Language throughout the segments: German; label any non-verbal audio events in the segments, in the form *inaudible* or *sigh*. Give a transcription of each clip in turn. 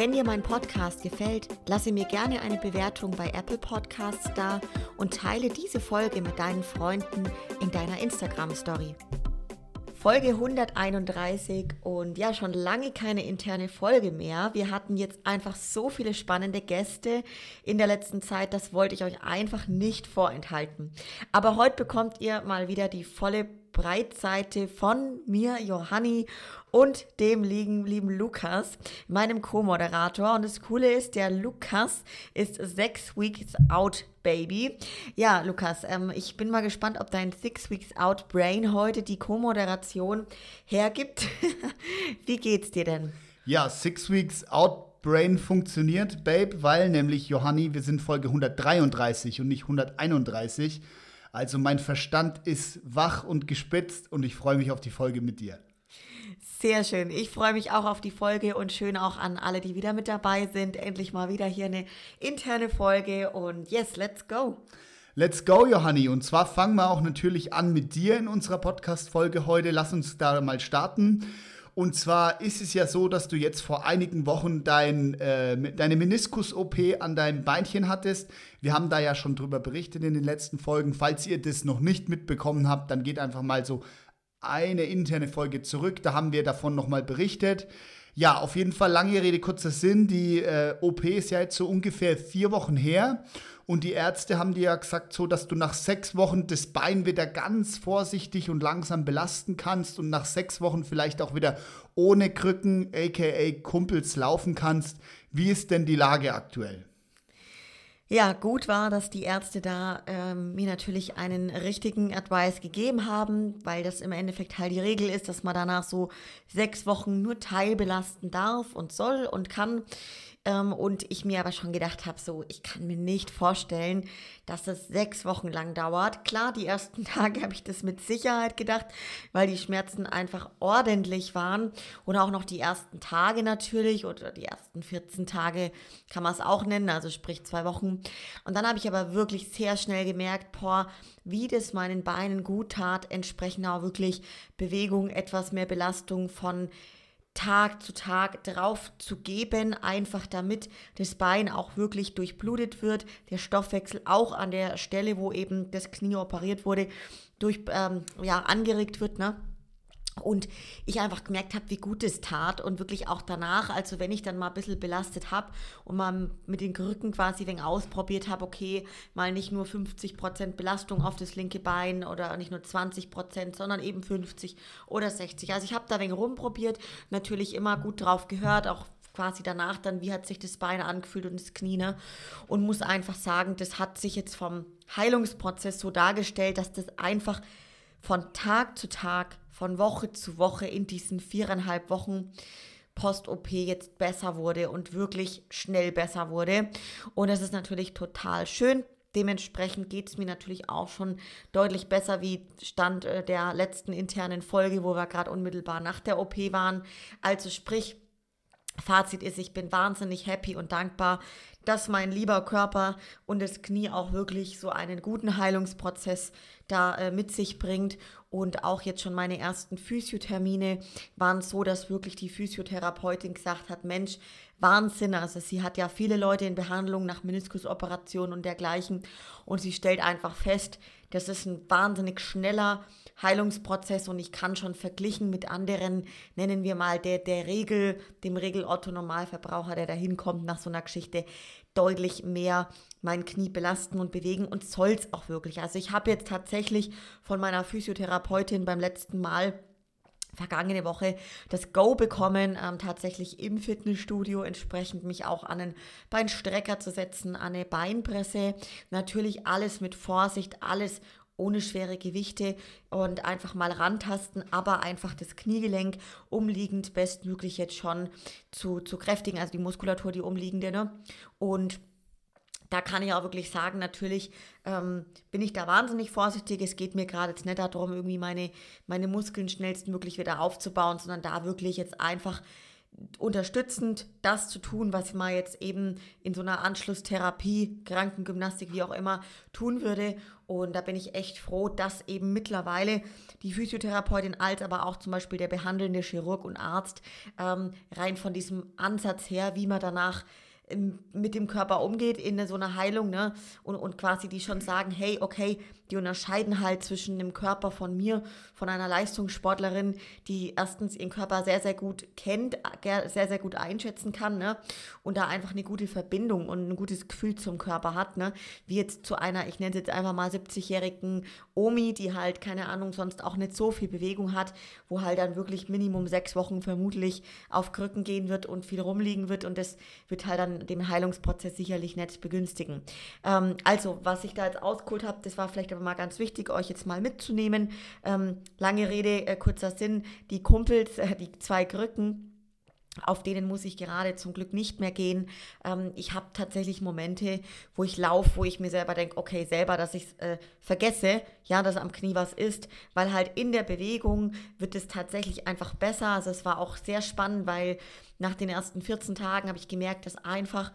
Wenn dir mein Podcast gefällt, lasse mir gerne eine Bewertung bei Apple Podcasts da und teile diese Folge mit deinen Freunden in deiner Instagram Story. Folge 131 und ja, schon lange keine interne Folge mehr. Wir hatten jetzt einfach so viele spannende Gäste in der letzten Zeit, das wollte ich euch einfach nicht vorenthalten. Aber heute bekommt ihr mal wieder die volle Breitseite von mir, Johanni und dem lieben, lieben Lukas, meinem Co-Moderator. Und das Coole ist, der Lukas ist sechs Weeks Out Baby. Ja, Lukas, ähm, ich bin mal gespannt, ob dein Six Weeks Out Brain heute die Co-Moderation hergibt. *laughs* Wie geht's dir denn? Ja, Six Weeks Out Brain funktioniert, Babe, weil nämlich, Johanni, wir sind Folge 133 und nicht 131. Also mein Verstand ist wach und gespitzt und ich freue mich auf die Folge mit dir. Sehr schön. Ich freue mich auch auf die Folge und schön auch an alle, die wieder mit dabei sind. Endlich mal wieder hier eine interne Folge und yes, let's go. Let's go, Johanni. Und zwar fangen wir auch natürlich an mit dir in unserer Podcast-Folge heute. Lass uns da mal starten. Und zwar ist es ja so, dass du jetzt vor einigen Wochen dein, äh, deine Meniskus-OP an deinem Beinchen hattest. Wir haben da ja schon drüber berichtet in den letzten Folgen. Falls ihr das noch nicht mitbekommen habt, dann geht einfach mal so eine interne Folge zurück. Da haben wir davon nochmal berichtet. Ja, auf jeden Fall lange Rede, kurzer Sinn. Die äh, OP ist ja jetzt so ungefähr vier Wochen her. Und die Ärzte haben dir ja gesagt, so dass du nach sechs Wochen das Bein wieder ganz vorsichtig und langsam belasten kannst und nach sechs Wochen vielleicht auch wieder ohne Krücken, aka Kumpels, laufen kannst. Wie ist denn die Lage aktuell? Ja, gut war, dass die Ärzte da ähm, mir natürlich einen richtigen Advice gegeben haben, weil das im Endeffekt halt die Regel ist, dass man danach so sechs Wochen nur teilbelasten darf und soll und kann. Ähm, und ich mir aber schon gedacht habe, so, ich kann mir nicht vorstellen, dass es sechs Wochen lang dauert. Klar, die ersten *laughs* Tage habe ich das mit Sicherheit gedacht, weil die Schmerzen einfach ordentlich waren. Und auch noch die ersten Tage natürlich oder die ersten 14 Tage kann man es auch nennen, also sprich zwei Wochen. Und dann habe ich aber wirklich sehr schnell gemerkt, boah, wie das meinen Beinen gut tat, entsprechend auch wirklich Bewegung, etwas mehr Belastung von Tag zu Tag drauf zu geben, einfach damit das Bein auch wirklich durchblutet wird, der Stoffwechsel auch an der Stelle, wo eben das Knie operiert wurde, durch, ähm, ja, angeregt wird, ne? Und ich einfach gemerkt habe, wie gut es tat und wirklich auch danach, also wenn ich dann mal ein bisschen belastet habe und mal mit den Krücken quasi wegen ausprobiert habe, okay, mal nicht nur 50% Belastung auf das linke Bein oder nicht nur 20%, sondern eben 50 oder 60. Also ich habe da wenig rumprobiert, natürlich immer gut drauf gehört, auch quasi danach dann, wie hat sich das Bein angefühlt und das Knie, ne? Und muss einfach sagen, das hat sich jetzt vom Heilungsprozess so dargestellt, dass das einfach von Tag zu Tag von Woche zu Woche in diesen viereinhalb Wochen Post-OP jetzt besser wurde und wirklich schnell besser wurde. Und das ist natürlich total schön. Dementsprechend geht es mir natürlich auch schon deutlich besser wie Stand äh, der letzten internen Folge, wo wir gerade unmittelbar nach der OP waren. Also sprich, Fazit ist, ich bin wahnsinnig happy und dankbar, dass mein lieber Körper und das Knie auch wirklich so einen guten Heilungsprozess da äh, mit sich bringt. Und auch jetzt schon meine ersten Physiothermine waren so, dass wirklich die Physiotherapeutin gesagt hat, Mensch, Wahnsinn. Also sie hat ja viele Leute in Behandlung nach Meniskusoperationen und dergleichen. Und sie stellt einfach fest, das ist ein wahnsinnig schneller Heilungsprozess und ich kann schon verglichen mit anderen, nennen wir mal der, der Regel, dem Regel-Otto-Normalverbraucher, der da hinkommt nach so einer Geschichte, deutlich mehr mein Knie belasten und bewegen und soll es auch wirklich. Also ich habe jetzt tatsächlich von meiner Physiotherapeutin beim letzten Mal vergangene Woche das Go bekommen, ähm, tatsächlich im Fitnessstudio entsprechend mich auch an einen Beinstrecker zu setzen, an eine Beinpresse. Natürlich alles mit Vorsicht, alles ohne schwere Gewichte und einfach mal rantasten, aber einfach das Kniegelenk umliegend bestmöglich jetzt schon zu, zu kräftigen, also die Muskulatur, die umliegende. Ne? Und da kann ich auch wirklich sagen, natürlich ähm, bin ich da wahnsinnig vorsichtig. Es geht mir gerade jetzt nicht darum, irgendwie meine, meine Muskeln schnellstmöglich wieder aufzubauen, sondern da wirklich jetzt einfach unterstützend das zu tun, was man jetzt eben in so einer Anschlusstherapie, Krankengymnastik, wie auch immer, tun würde. Und da bin ich echt froh, dass eben mittlerweile die Physiotherapeutin als aber auch zum Beispiel der behandelnde Chirurg und Arzt ähm, rein von diesem Ansatz her, wie man danach mit dem Körper umgeht in so einer Heilung, ne? Und, und quasi die schon sagen, hey, okay, die unterscheiden halt zwischen dem Körper von mir, von einer Leistungssportlerin, die erstens ihren Körper sehr, sehr gut kennt, sehr, sehr gut einschätzen kann, ne? Und da einfach eine gute Verbindung und ein gutes Gefühl zum Körper hat, ne? Wie jetzt zu einer, ich nenne es jetzt einfach mal 70-jährigen Omi, die halt, keine Ahnung, sonst auch nicht so viel Bewegung hat, wo halt dann wirklich Minimum sechs Wochen vermutlich auf Krücken gehen wird und viel rumliegen wird und das wird halt dann den Heilungsprozess sicherlich nicht begünstigen. Ähm, also, was ich da jetzt ausgeholt habe, das war vielleicht mal ganz wichtig, euch jetzt mal mitzunehmen. Ähm, lange Rede, äh, kurzer Sinn, die Kumpels, äh, die zwei Krücken, auf denen muss ich gerade zum Glück nicht mehr gehen. Ähm, ich habe tatsächlich Momente, wo ich laufe, wo ich mir selber denke, okay, selber, dass ich äh, vergesse, ja, dass am Knie was ist, weil halt in der Bewegung wird es tatsächlich einfach besser. Also es war auch sehr spannend, weil nach den ersten 14 Tagen habe ich gemerkt, dass einfach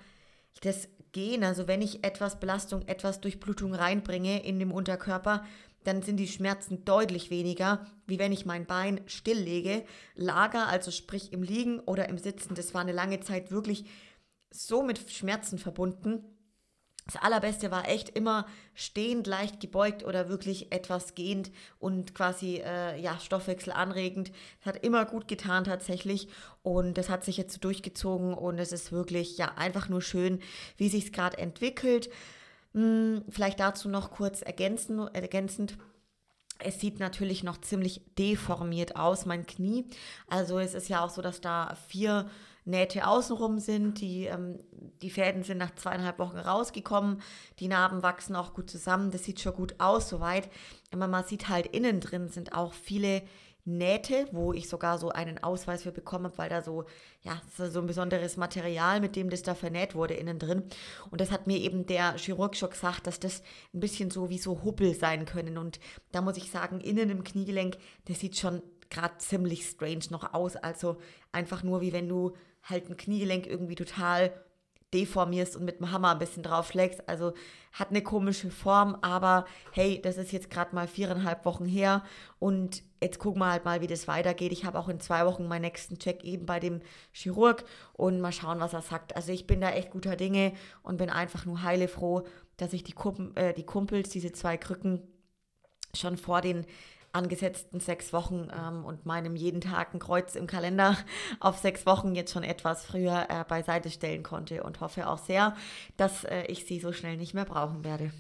das Gehen, also wenn ich etwas Belastung, etwas Durchblutung reinbringe in dem Unterkörper, dann sind die Schmerzen deutlich weniger, wie wenn ich mein Bein stilllege. Lager, also sprich im Liegen oder im Sitzen, das war eine lange Zeit wirklich so mit Schmerzen verbunden. Das Allerbeste war echt immer stehend, leicht gebeugt oder wirklich etwas gehend und quasi äh, ja, Stoffwechsel anregend. Das hat immer gut getan tatsächlich und das hat sich jetzt so durchgezogen und es ist wirklich ja einfach nur schön, wie sich es gerade entwickelt. Hm, vielleicht dazu noch kurz ergänzen, ergänzend. Es sieht natürlich noch ziemlich deformiert aus, mein Knie. Also es ist ja auch so, dass da vier Nähte außenrum sind. Die, ähm, die Fäden sind nach zweieinhalb Wochen rausgekommen. Die Narben wachsen auch gut zusammen. Das sieht schon gut aus soweit. Aber man sieht halt innen drin sind auch viele Nähte, wo ich sogar so einen Ausweis für bekommen habe, weil da so, ja, so ein besonderes Material, mit dem das da vernäht wurde, innen drin. Und das hat mir eben der Chirurg schon gesagt, dass das ein bisschen so wie so Huppel sein können. Und da muss ich sagen, innen im Kniegelenk, das sieht schon gerade ziemlich strange noch aus. Also einfach nur wie wenn du halt ein Kniegelenk irgendwie total deformierst und mit dem Hammer ein bisschen draufschlägst. Also hat eine komische Form, aber hey, das ist jetzt gerade mal viereinhalb Wochen her und jetzt gucken wir halt mal, wie das weitergeht. Ich habe auch in zwei Wochen meinen nächsten Check eben bei dem Chirurg und mal schauen, was er sagt. Also ich bin da echt guter Dinge und bin einfach nur heile froh, dass ich die, Kumpel, äh, die Kumpels, diese zwei Krücken, schon vor den angesetzten sechs Wochen ähm, und meinem jeden Tag ein Kreuz im Kalender *laughs* auf sechs Wochen jetzt schon etwas früher äh, beiseite stellen konnte und hoffe auch sehr, dass äh, ich sie so schnell nicht mehr brauchen werde.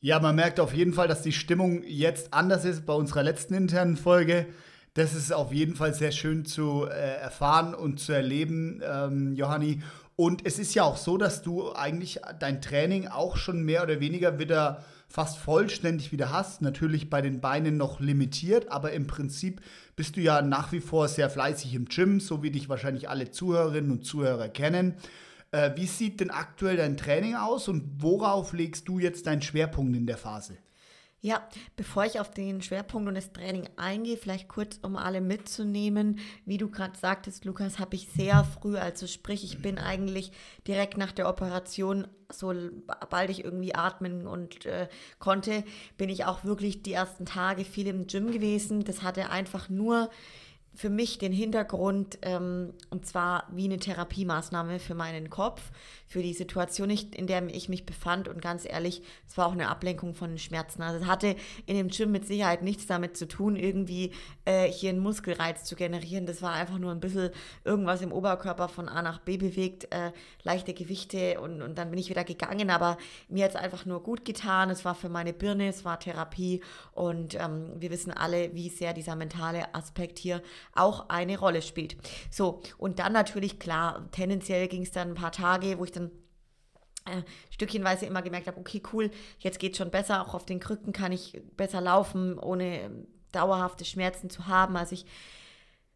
Ja, man merkt auf jeden Fall, dass die Stimmung jetzt anders ist bei unserer letzten internen Folge. Das ist auf jeden Fall sehr schön zu äh, erfahren und zu erleben, ähm, Johanni. Und es ist ja auch so, dass du eigentlich dein Training auch schon mehr oder weniger wieder fast vollständig wieder hast. Natürlich bei den Beinen noch limitiert, aber im Prinzip bist du ja nach wie vor sehr fleißig im Gym, so wie dich wahrscheinlich alle Zuhörerinnen und Zuhörer kennen. Äh, wie sieht denn aktuell dein Training aus und worauf legst du jetzt deinen Schwerpunkt in der Phase? Ja, bevor ich auf den Schwerpunkt und das Training eingehe, vielleicht kurz, um alle mitzunehmen. Wie du gerade sagtest, Lukas, habe ich sehr früh, also sprich, ich bin eigentlich direkt nach der Operation, sobald ich irgendwie atmen und äh, konnte, bin ich auch wirklich die ersten Tage viel im Gym gewesen. Das hatte einfach nur für mich den Hintergrund, ähm, und zwar wie eine Therapiemaßnahme für meinen Kopf, für die Situation, in der ich mich befand. Und ganz ehrlich, es war auch eine Ablenkung von Schmerzen. Also es hatte in dem Gym mit Sicherheit nichts damit zu tun, irgendwie äh, hier einen Muskelreiz zu generieren. Das war einfach nur ein bisschen irgendwas im Oberkörper von A nach B bewegt, äh, leichte Gewichte und, und dann bin ich wieder gegangen. Aber mir hat es einfach nur gut getan. Es war für meine Birne, es war Therapie und ähm, wir wissen alle, wie sehr dieser mentale Aspekt hier auch eine Rolle spielt. So, und dann natürlich klar, tendenziell ging es dann ein paar Tage, wo ich dann äh, stückchenweise immer gemerkt habe, okay, cool, jetzt geht schon besser, auch auf den Krücken kann ich besser laufen, ohne dauerhafte Schmerzen zu haben. Also ich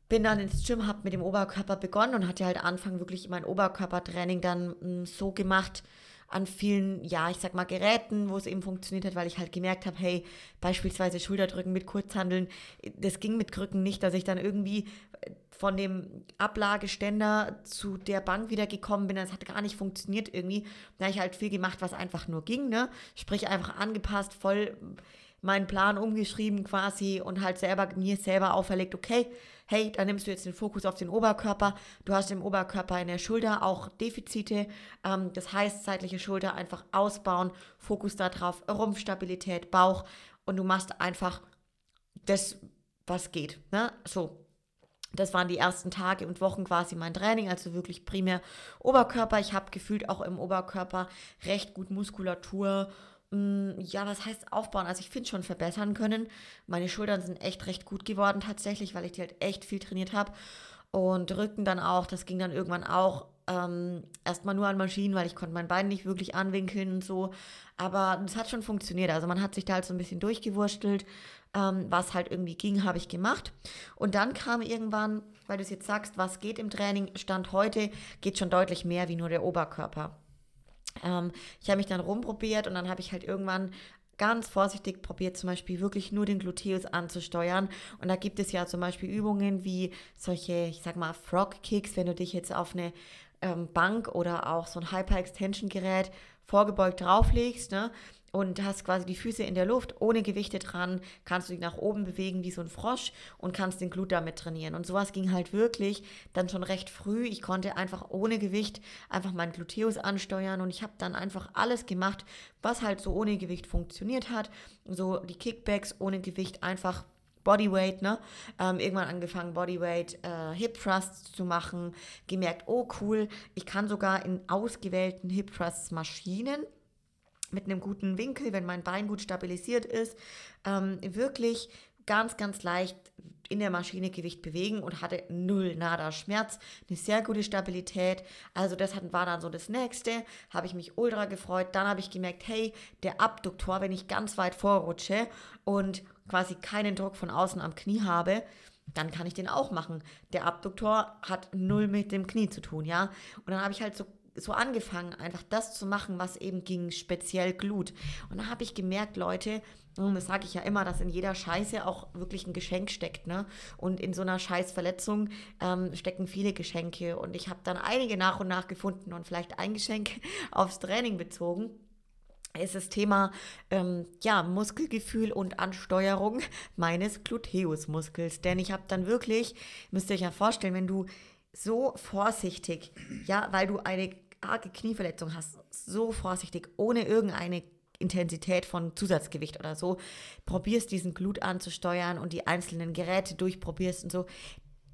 bin dann ins Gym, habe mit dem Oberkörper begonnen und hatte halt Anfang wirklich mein Oberkörpertraining dann mh, mm, so gemacht, an vielen, ja, ich sag mal, Geräten, wo es eben funktioniert hat, weil ich halt gemerkt habe, hey, beispielsweise Schulterdrücken mit Kurzhandeln, das ging mit Krücken nicht, dass ich dann irgendwie von dem Ablageständer zu der Bank wieder gekommen bin. Das hat gar nicht funktioniert irgendwie. Da ich halt viel gemacht, was einfach nur ging, ne? Sprich einfach angepasst, voll meinen Plan umgeschrieben quasi und halt selber mir selber auferlegt, okay, hey, da nimmst du jetzt den Fokus auf den Oberkörper. Du hast im Oberkörper in der Schulter auch Defizite. Ähm, das heißt, seitliche Schulter einfach ausbauen, Fokus darauf, Rumpfstabilität, Bauch und du machst einfach das, was geht. Ne? So, das waren die ersten Tage und Wochen quasi mein Training, also wirklich primär Oberkörper. Ich habe gefühlt auch im Oberkörper recht gut Muskulatur. Mm, ja, was heißt aufbauen? Also ich finde schon verbessern können. Meine Schultern sind echt recht gut geworden tatsächlich, weil ich die halt echt viel trainiert habe. Und Rücken dann auch, das ging dann irgendwann auch ähm, erstmal nur an Maschinen, weil ich konnte mein Bein nicht wirklich anwinkeln und so. Aber es hat schon funktioniert. Also man hat sich da halt so ein bisschen durchgewurstelt ähm, was halt irgendwie ging, habe ich gemacht. Und dann kam irgendwann, weil du es jetzt sagst, was geht im Training, Stand heute, geht schon deutlich mehr wie nur der Oberkörper. Ähm, ich habe mich dann rumprobiert und dann habe ich halt irgendwann ganz vorsichtig probiert, zum Beispiel wirklich nur den Gluteus anzusteuern. Und da gibt es ja zum Beispiel Übungen wie solche, ich sag mal, Frog Kicks, wenn du dich jetzt auf eine ähm, Bank oder auch so ein Hyper-Extension-Gerät vorgebeugt drauflegst, ne? Und hast quasi die Füße in der Luft, ohne Gewichte dran, kannst du dich nach oben bewegen wie so ein Frosch und kannst den Glut damit trainieren. Und sowas ging halt wirklich dann schon recht früh. Ich konnte einfach ohne Gewicht einfach meinen Gluteus ansteuern und ich habe dann einfach alles gemacht, was halt so ohne Gewicht funktioniert hat. So die Kickbacks ohne Gewicht einfach Bodyweight, ne? Ähm, irgendwann angefangen, Bodyweight äh, Hip Thrusts zu machen, gemerkt, oh cool, ich kann sogar in ausgewählten Hip Thrusts Maschinen mit einem guten Winkel, wenn mein Bein gut stabilisiert ist, ähm, wirklich ganz, ganz leicht in der Maschine Gewicht bewegen und hatte null nada Schmerz, eine sehr gute Stabilität. Also das war dann so das nächste, habe ich mich ultra gefreut. Dann habe ich gemerkt, hey, der Abduktor, wenn ich ganz weit vorrutsche und quasi keinen Druck von außen am Knie habe, dann kann ich den auch machen. Der Abduktor hat null mit dem Knie zu tun, ja. Und dann habe ich halt so so angefangen, einfach das zu machen, was eben ging, speziell Glut. Und da habe ich gemerkt, Leute, und das sage ich ja immer, dass in jeder Scheiße auch wirklich ein Geschenk steckt, ne? Und in so einer Scheißverletzung ähm, stecken viele Geschenke. Und ich habe dann einige nach und nach gefunden und vielleicht ein Geschenk *laughs* aufs Training bezogen ist das Thema ähm, ja, Muskelgefühl und Ansteuerung *laughs* meines Gluteusmuskels. Denn ich habe dann wirklich, müsst ihr euch ja vorstellen, wenn du so vorsichtig, ja, weil du eine arge Knieverletzung hast, so vorsichtig, ohne irgendeine Intensität von Zusatzgewicht oder so, probierst diesen Glut anzusteuern und die einzelnen Geräte durchprobierst und so.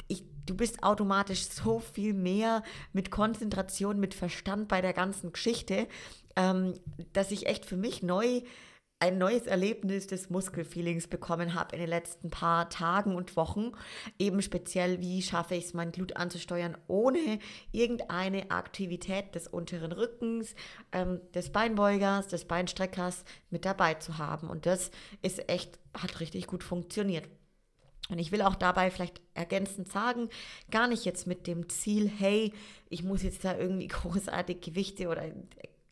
Ich, du bist automatisch so viel mehr mit Konzentration, mit Verstand bei der ganzen Geschichte, ähm, dass ich echt für mich neu ein neues Erlebnis des Muskelfeelings bekommen habe in den letzten paar Tagen und Wochen. Eben speziell, wie schaffe ich es, mein Glut anzusteuern, ohne irgendeine Aktivität des unteren Rückens, ähm, des Beinbeugers, des Beinstreckers mit dabei zu haben. Und das ist echt, hat richtig gut funktioniert. Und ich will auch dabei vielleicht ergänzend sagen, gar nicht jetzt mit dem Ziel, hey, ich muss jetzt da irgendwie *laughs* großartig Gewichte oder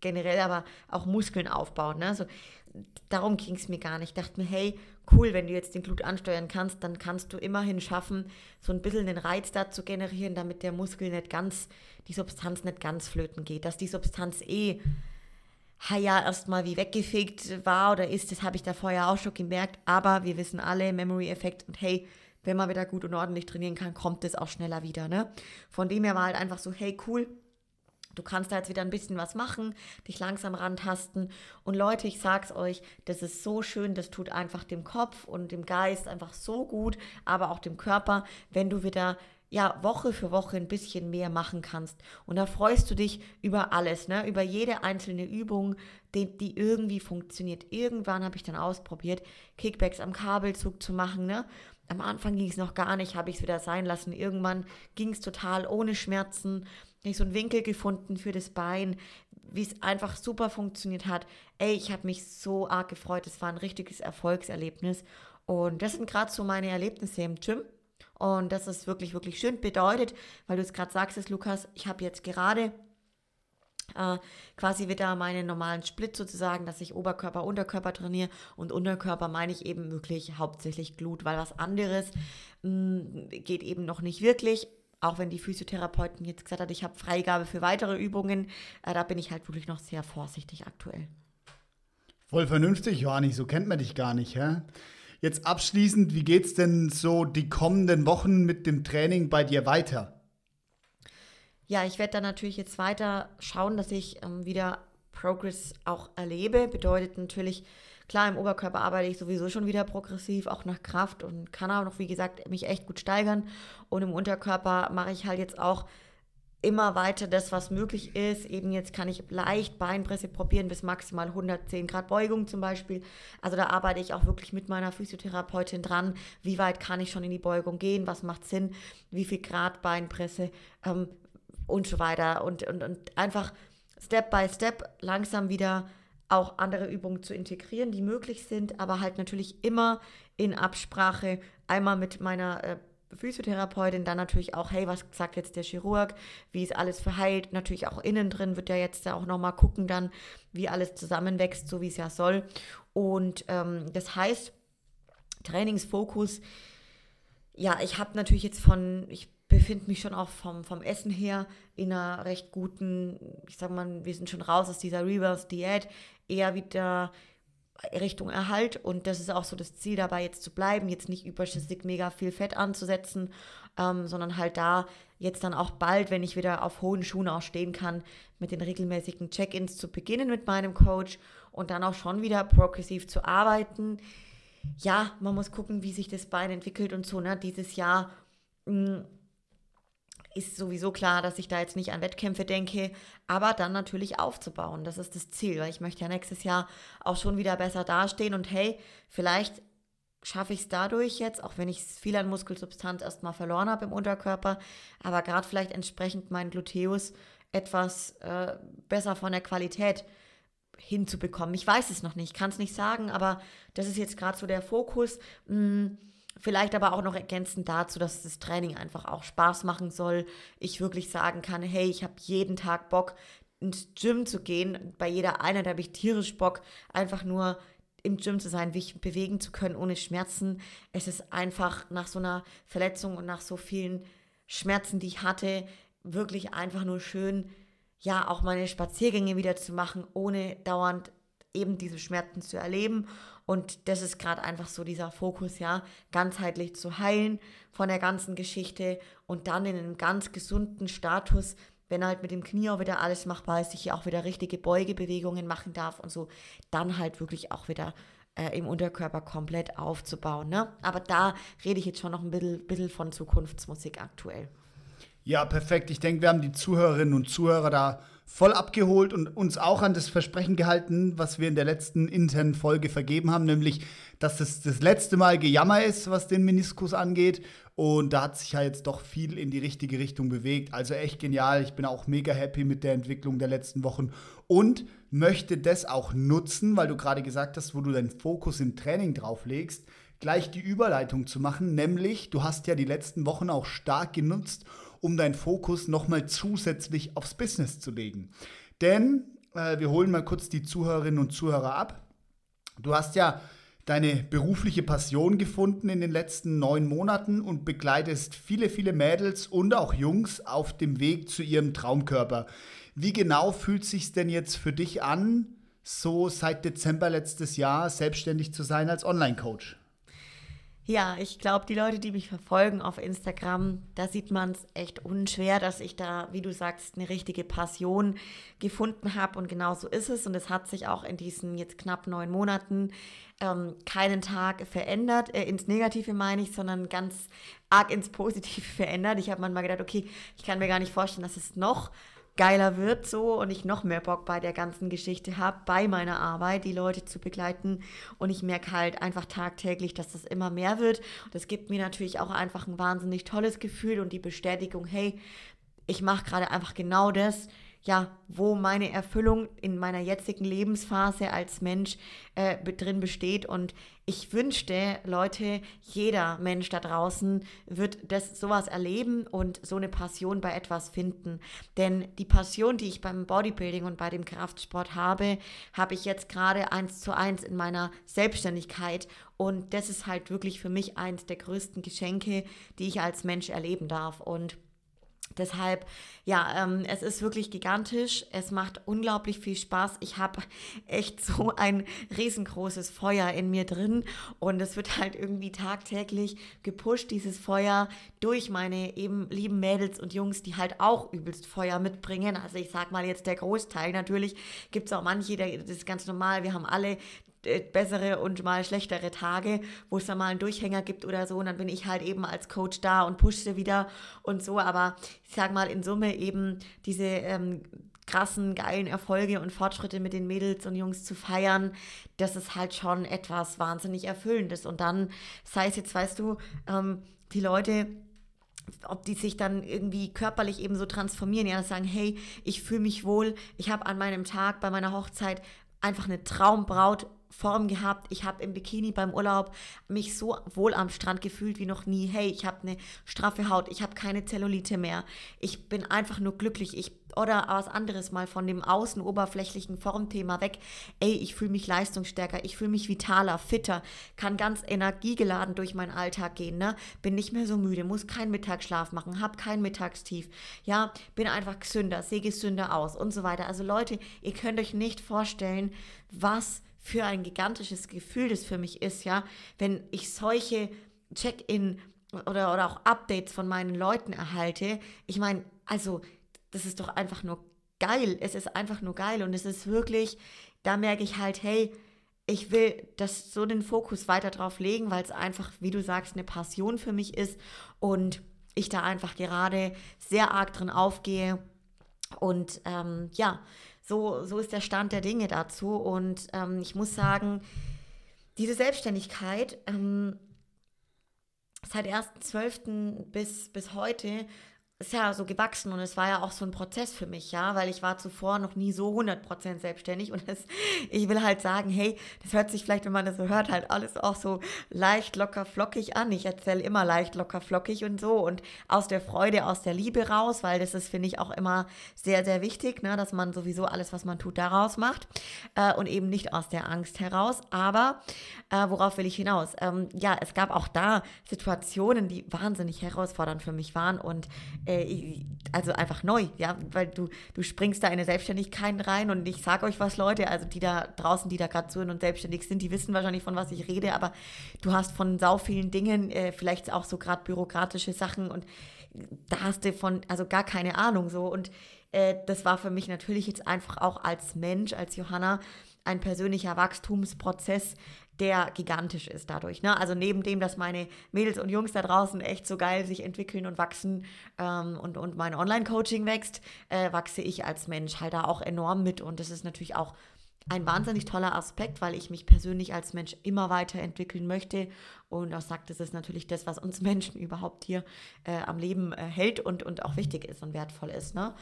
generell aber auch Muskeln aufbauen. Ne? Also darum ging es mir gar nicht. Ich dachte mir, hey, cool, wenn du jetzt den Glut ansteuern kannst, dann kannst du immerhin schaffen, so ein bisschen den Reiz da zu generieren, damit der Muskel nicht ganz, die Substanz nicht ganz flöten geht. Dass die Substanz eh ja erstmal wie weggefegt war oder ist, das habe ich da vorher auch schon gemerkt. Aber wir wissen alle, Memory-Effekt und hey, wenn man wieder gut und ordentlich trainieren kann, kommt es auch schneller wieder. Ne? Von dem her war halt einfach so, hey, cool, Du kannst da jetzt wieder ein bisschen was machen, dich langsam rantasten. Und Leute, ich sag's euch, das ist so schön, das tut einfach dem Kopf und dem Geist einfach so gut, aber auch dem Körper, wenn du wieder ja, Woche für Woche ein bisschen mehr machen kannst. Und da freust du dich über alles, ne? über jede einzelne Übung, die, die irgendwie funktioniert. Irgendwann habe ich dann ausprobiert, Kickbacks am Kabelzug zu machen. Ne? Am Anfang ging es noch gar nicht, habe ich es wieder sein lassen. Irgendwann ging es total ohne Schmerzen so einen Winkel gefunden für das Bein, wie es einfach super funktioniert hat. Ey, ich habe mich so arg gefreut. Es war ein richtiges Erfolgserlebnis. Und das sind gerade so meine Erlebnisse im Gym. Und das ist wirklich, wirklich schön. Bedeutet, weil du es gerade sagst, Lukas, ich habe jetzt gerade äh, quasi wieder meinen normalen Split sozusagen, dass ich Oberkörper, Unterkörper trainiere und Unterkörper meine ich eben wirklich hauptsächlich Glut, weil was anderes mh, mm, geht eben noch nicht wirklich. Auch wenn die Physiotherapeutin jetzt gesagt hat, ich habe Freigabe für weitere Übungen, äh, da bin ich halt wirklich noch sehr vorsichtig aktuell. Voll vernünftig, Johanni, so kennt man dich gar nicht, hä? Jetzt abschließend, wie geht's denn so die kommenden Wochen mit dem Training bei dir weiter? ja, ich werde dann natürlich jetzt weiter schauen, dass ich ähm, wieder Progress auch erlebe. Bedeutet natürlich, klar, im Oberkörper arbeite ich sowieso schon wieder progressiv, auch nach Kraft und kann auch noch, wie gesagt, mich echt gut steigern. Und im Unterkörper mache ich halt jetzt auch immer weiter das, was möglich ist. Eben jetzt kann ich leicht Beinpresse probieren bis maximal 110 Grad Beugung zum Beispiel. Also da arbeite ich auch wirklich mit meiner Physiotherapeutin dran. Wie weit kann ich schon in die Beugung gehen? Was macht Sinn? Wie viel Grad Beinpresse? Ähm, und so weiter. Und, und, und einfach Step by Step langsam wieder auch andere Übungen zu integrieren, die möglich sind, aber halt natürlich immer in Absprache. Einmal mit meiner äh, Physiotherapeutin, dann natürlich auch, hey, was sagt jetzt der Chirurg, wie ist alles verheilt, natürlich auch innen drin wird er jetzt auch nochmal gucken dann, wie alles zusammenwächst, so wie es ja soll. Und ähm, das heißt, Trainingsfokus, ja, ich habe natürlich jetzt von, ich befinde mich schon auch vom, vom Essen her in einer recht guten, ich sag mal, wir sind schon raus aus dieser Reverse-Diät, eher wieder Richtung Erhalt und das ist auch so das Ziel dabei jetzt zu bleiben, jetzt nicht überschüssig mega viel Fett anzusetzen, ähm, sondern halt da jetzt dann auch bald, wenn ich wieder auf hohen Schuhen auch stehen kann, mit den regelmäßigen Check-ins zu beginnen mit meinem Coach und dann auch schon wieder progressiv zu arbeiten. Ja, man muss gucken, wie sich das Bein entwickelt und so, ne? Dieses Jahr mh, mm, ist sowieso klar, dass ich da jetzt nicht an Wettkämpfe denke, aber dann natürlich aufzubauen. Das ist das Ziel, weil ich möchte ja nächstes Jahr auch schon wieder besser dastehen und hey, vielleicht schaffe ich es dadurch jetzt, auch wenn ich viel an Muskelsubstanz erstmal verloren habe im Unterkörper, aber gerade vielleicht entsprechend mein Gluteus etwas äh, besser von der Qualität hinzubekommen. Ich weiß es noch nicht, kann es nicht sagen, aber das ist jetzt gerade so der Fokus. Mh, hm, Vielleicht aber auch noch ergänzend dazu, dass das Training einfach auch Spaß machen soll. Ich wirklich sagen kann, hey, ich habe jeden Tag Bock, ins Gym zu gehen. Bei jeder Einheit habe ich tierisch Bock, einfach nur im Gym zu sein, mich bewegen zu können ohne Schmerzen. Es ist einfach nach so einer Verletzung und nach so vielen Schmerzen, die ich hatte, wirklich einfach nur schön, ja, auch meine Spaziergänge wieder zu machen, ohne dauernd eben diese Schmerzen zu erleben. Und das ist gerade einfach so dieser Fokus, ja, ganzheitlich zu heilen von der ganzen Geschichte und dann in einem ganz gesunden Status, wenn halt mit dem Knie auch wieder alles machbar ist, ich hier auch wieder richtige Beugebewegungen machen darf und so, dann halt wirklich auch wieder äh, im Unterkörper komplett aufzubauen. Ne? Aber da rede ich jetzt schon noch ein bisschen, bisschen von Zukunftsmusik aktuell. Ja, perfekt. Ich denke, wir haben die Zuhörerinnen und Zuhörer da voll abgeholt und uns auch an das Versprechen gehalten, was wir in der letzten internen Folge vergeben haben, nämlich, dass es das letzte Mal Gejammer ist, was den Meniskus angeht. Und da hat sich ja jetzt doch viel in die richtige Richtung bewegt. Also echt genial. Ich bin auch mega happy mit der Entwicklung der letzten Wochen und möchte das auch nutzen, weil du gerade gesagt hast, wo du deinen Fokus im Training drauf legst, gleich die Überleitung zu machen. Nämlich, du hast ja die letzten Wochen auch stark genutzt, um deinen Fokus nochmal zusätzlich aufs Business zu legen. Denn äh, wir holen mal kurz die Zuhörerinnen und Zuhörer ab. Du hast ja deine berufliche Passion gefunden in den letzten neun Monaten und begleitest viele, viele Mädels und auch Jungs auf dem Weg zu ihrem Traumkörper. Wie genau fühlt sich denn jetzt für dich an, so seit Dezember letztes Jahr selbstständig zu sein als Online-Coach? Ja, ich glaube, die Leute, die mich verfolgen auf Instagram, da sieht man es echt unschwer, dass ich da, wie du sagst, eine richtige Passion gefunden habe. Und genau so ist es. Und es hat sich auch in diesen jetzt knapp neun Monaten ähm, keinen Tag verändert. Äh, ins Negative meine ich, sondern ganz arg ins Positive *laughs* verändert. Ich habe manchmal gedacht, okay, ich kann mir gar nicht vorstellen, dass es noch geiler wird so und ich noch mehr Bock bei der ganzen Geschichte habe, bei meiner Arbeit, die Leute zu begleiten. Und ich merke halt einfach tagtäglich, dass das immer mehr wird. Und das gibt mir natürlich auch einfach ein wahnsinnig tolles Gefühl und die Bestätigung, hey, ich mache gerade einfach genau das, ja, wo meine Erfüllung in meiner jetzigen Lebensphase als Mensch äh, drin besteht. Und ich wünschte, Leute, jeder Mensch da draußen wird das sowas erleben und so eine Passion bei etwas finden. Denn die Passion, die ich beim Bodybuilding und bei dem Kraftsport habe, habe ich jetzt gerade eins zu eins in meiner Selbstständigkeit. Und das ist halt wirklich für mich eins der größten Geschenke, die ich als Mensch erleben darf. Und Deshalb, ja, ähm, es ist wirklich gigantisch. Es macht unglaublich viel Spaß. Ich habe echt so ein riesengroßes Feuer in mir drin und es wird halt irgendwie tagtäglich gepusht, dieses Feuer durch meine eben lieben Mädels und Jungs, die halt auch übelst Feuer mitbringen. Also ich sag mal jetzt der Großteil. Natürlich gibt es auch manche, das ist ganz normal. Wir haben alle bessere und mal schlechtere Tage, wo es dann mal einen Durchhänger gibt oder so. Und dann bin ich halt eben als Coach da und pushe wieder und so. Aber ich sag mal, in Summe eben diese ähm, krassen, geilen Erfolge und Fortschritte mit den Mädels und Jungs zu feiern, das ist halt schon etwas wahnsinnig Erfüllendes. Und dann, sei es jetzt, weißt du, ähm, die Leute ob die sich dann irgendwie körperlich eben so transformieren, ja, sagen, hey, ich fühle mich wohl, ich habe an meinem Tag bei meiner Hochzeit einfach eine Traumbraut Form gehabt. Ich habe im Bikini beim Urlaub mich so wohl am Strand gefühlt wie noch nie. Hey, ich habe eine straffe Haut, ich habe keine Zellulite mehr. Ich bin einfach nur glücklich. Ich oder was anderes mal von dem außen oberflächlichen Formthema weg. Ey, ich fühle mich leistungsstärker, ich fühle mich vitaler, fitter, kann ganz energiegeladen durch meinen Alltag gehen, ne? Bin nicht mehr so müde, muss keinen Mittagsschlaf machen, hab kein Mittagstief. Ja, bin einfach gesünder, sehe gesünder aus und so weiter. Also Leute, ihr könnt euch nicht vorstellen, was für ein gigantisches Gefühl das für mich ist, ja, wenn ich solche Check-in oder, oder auch Updates von meinen Leuten erhalte. Ich meine, also, das ist doch einfach nur geil. Es ist einfach nur geil und es ist wirklich, da merke ich halt, hey, ich will das so den Fokus weiter drauf legen, weil es einfach, wie du sagst, eine Passion für mich ist und ich da einfach gerade sehr arg drin aufgehe. Und ähm, ja, so, so ist der Stand der Dinge dazu. Und ähm, ich muss sagen, diese Selbstständigkeit ähm, seit 1.12. bis, bis heute ist ja so gewachsen und es war ja auch so ein Prozess für mich, ja, weil ich war zuvor noch nie so 100% selbstständig und das, *laughs* ich will halt sagen, hey, das hört sich vielleicht, wenn man das so hört, halt alles auch so leicht locker flockig an. Ich erzähle immer leicht locker flockig und so und aus der Freude, aus der Liebe raus, weil das ist, finde ich, auch immer sehr, sehr wichtig, ne, dass man sowieso alles, was man tut, daraus macht äh, und eben nicht aus der Angst heraus. Aber äh, worauf will ich hinaus? Ähm, ja, es gab auch da Situationen, die wahnsinnig herausfordernd für mich waren und äh, also einfach neu, ja, weil du, du springst da in eine Selbstständigkeit rein und ich sage euch was, Leute, also die da draußen, die da gerade zuhören und selbstständig sind, die wissen wahrscheinlich, von was ich rede, aber du hast von sau vielen Dingen, äh, vielleicht auch so gerade bürokratische Sachen und da hast du von, also gar keine Ahnung so. Und äh, das war für mich natürlich jetzt einfach auch als Mensch, als Johanna, ein persönlicher Wachstumsprozess, der gigantisch ist dadurch. Ne? Also neben dem, dass meine Mädels und Jungs da draußen echt so geil sich entwickeln und wachsen ähm, und, und mein Online-Coaching wächst, äh, wachse ich als Mensch halt da auch enorm mit. Und das ist natürlich auch ein wahnsinnig toller Aspekt, weil ich mich persönlich als Mensch immer weiterentwickeln möchte und auch sagt, das ist natürlich das, was uns *laughs* Menschen überhaupt hier äh, am Leben äh, hält und, und auch wichtig ist und wertvoll ist. Ne?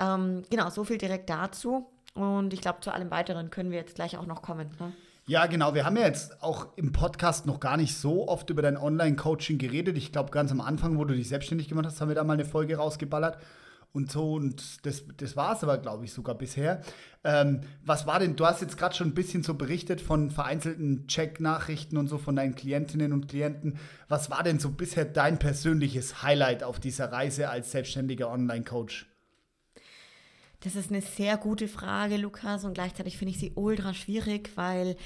Ähm, genau, so viel direkt dazu. Und ich glaube, zu allem Weiteren können wir jetzt gleich auch noch kommen. Ne? Ja, genau. Wir haben ja jetzt auch im Podcast noch gar nicht so oft über dein Online-Coaching geredet. Ich glaube, ganz am Anfang, wo du dich selbstständig gemacht hast, haben wir da mal eine Folge rausgeballert und so. Und das, das war es aber, glaube ich, sogar bisher. Ähm, was war denn, du hast jetzt gerade schon ein bisschen so berichtet von vereinzelten Check-Nachrichten und so von deinen Klientinnen und Klienten. Was war denn so bisher dein persönliches Highlight auf dieser Reise als selbstständiger Online-Coach? Das ist eine sehr gute Frage, Lukas, und gleichzeitig finde ich sie ultra schwierig, weil,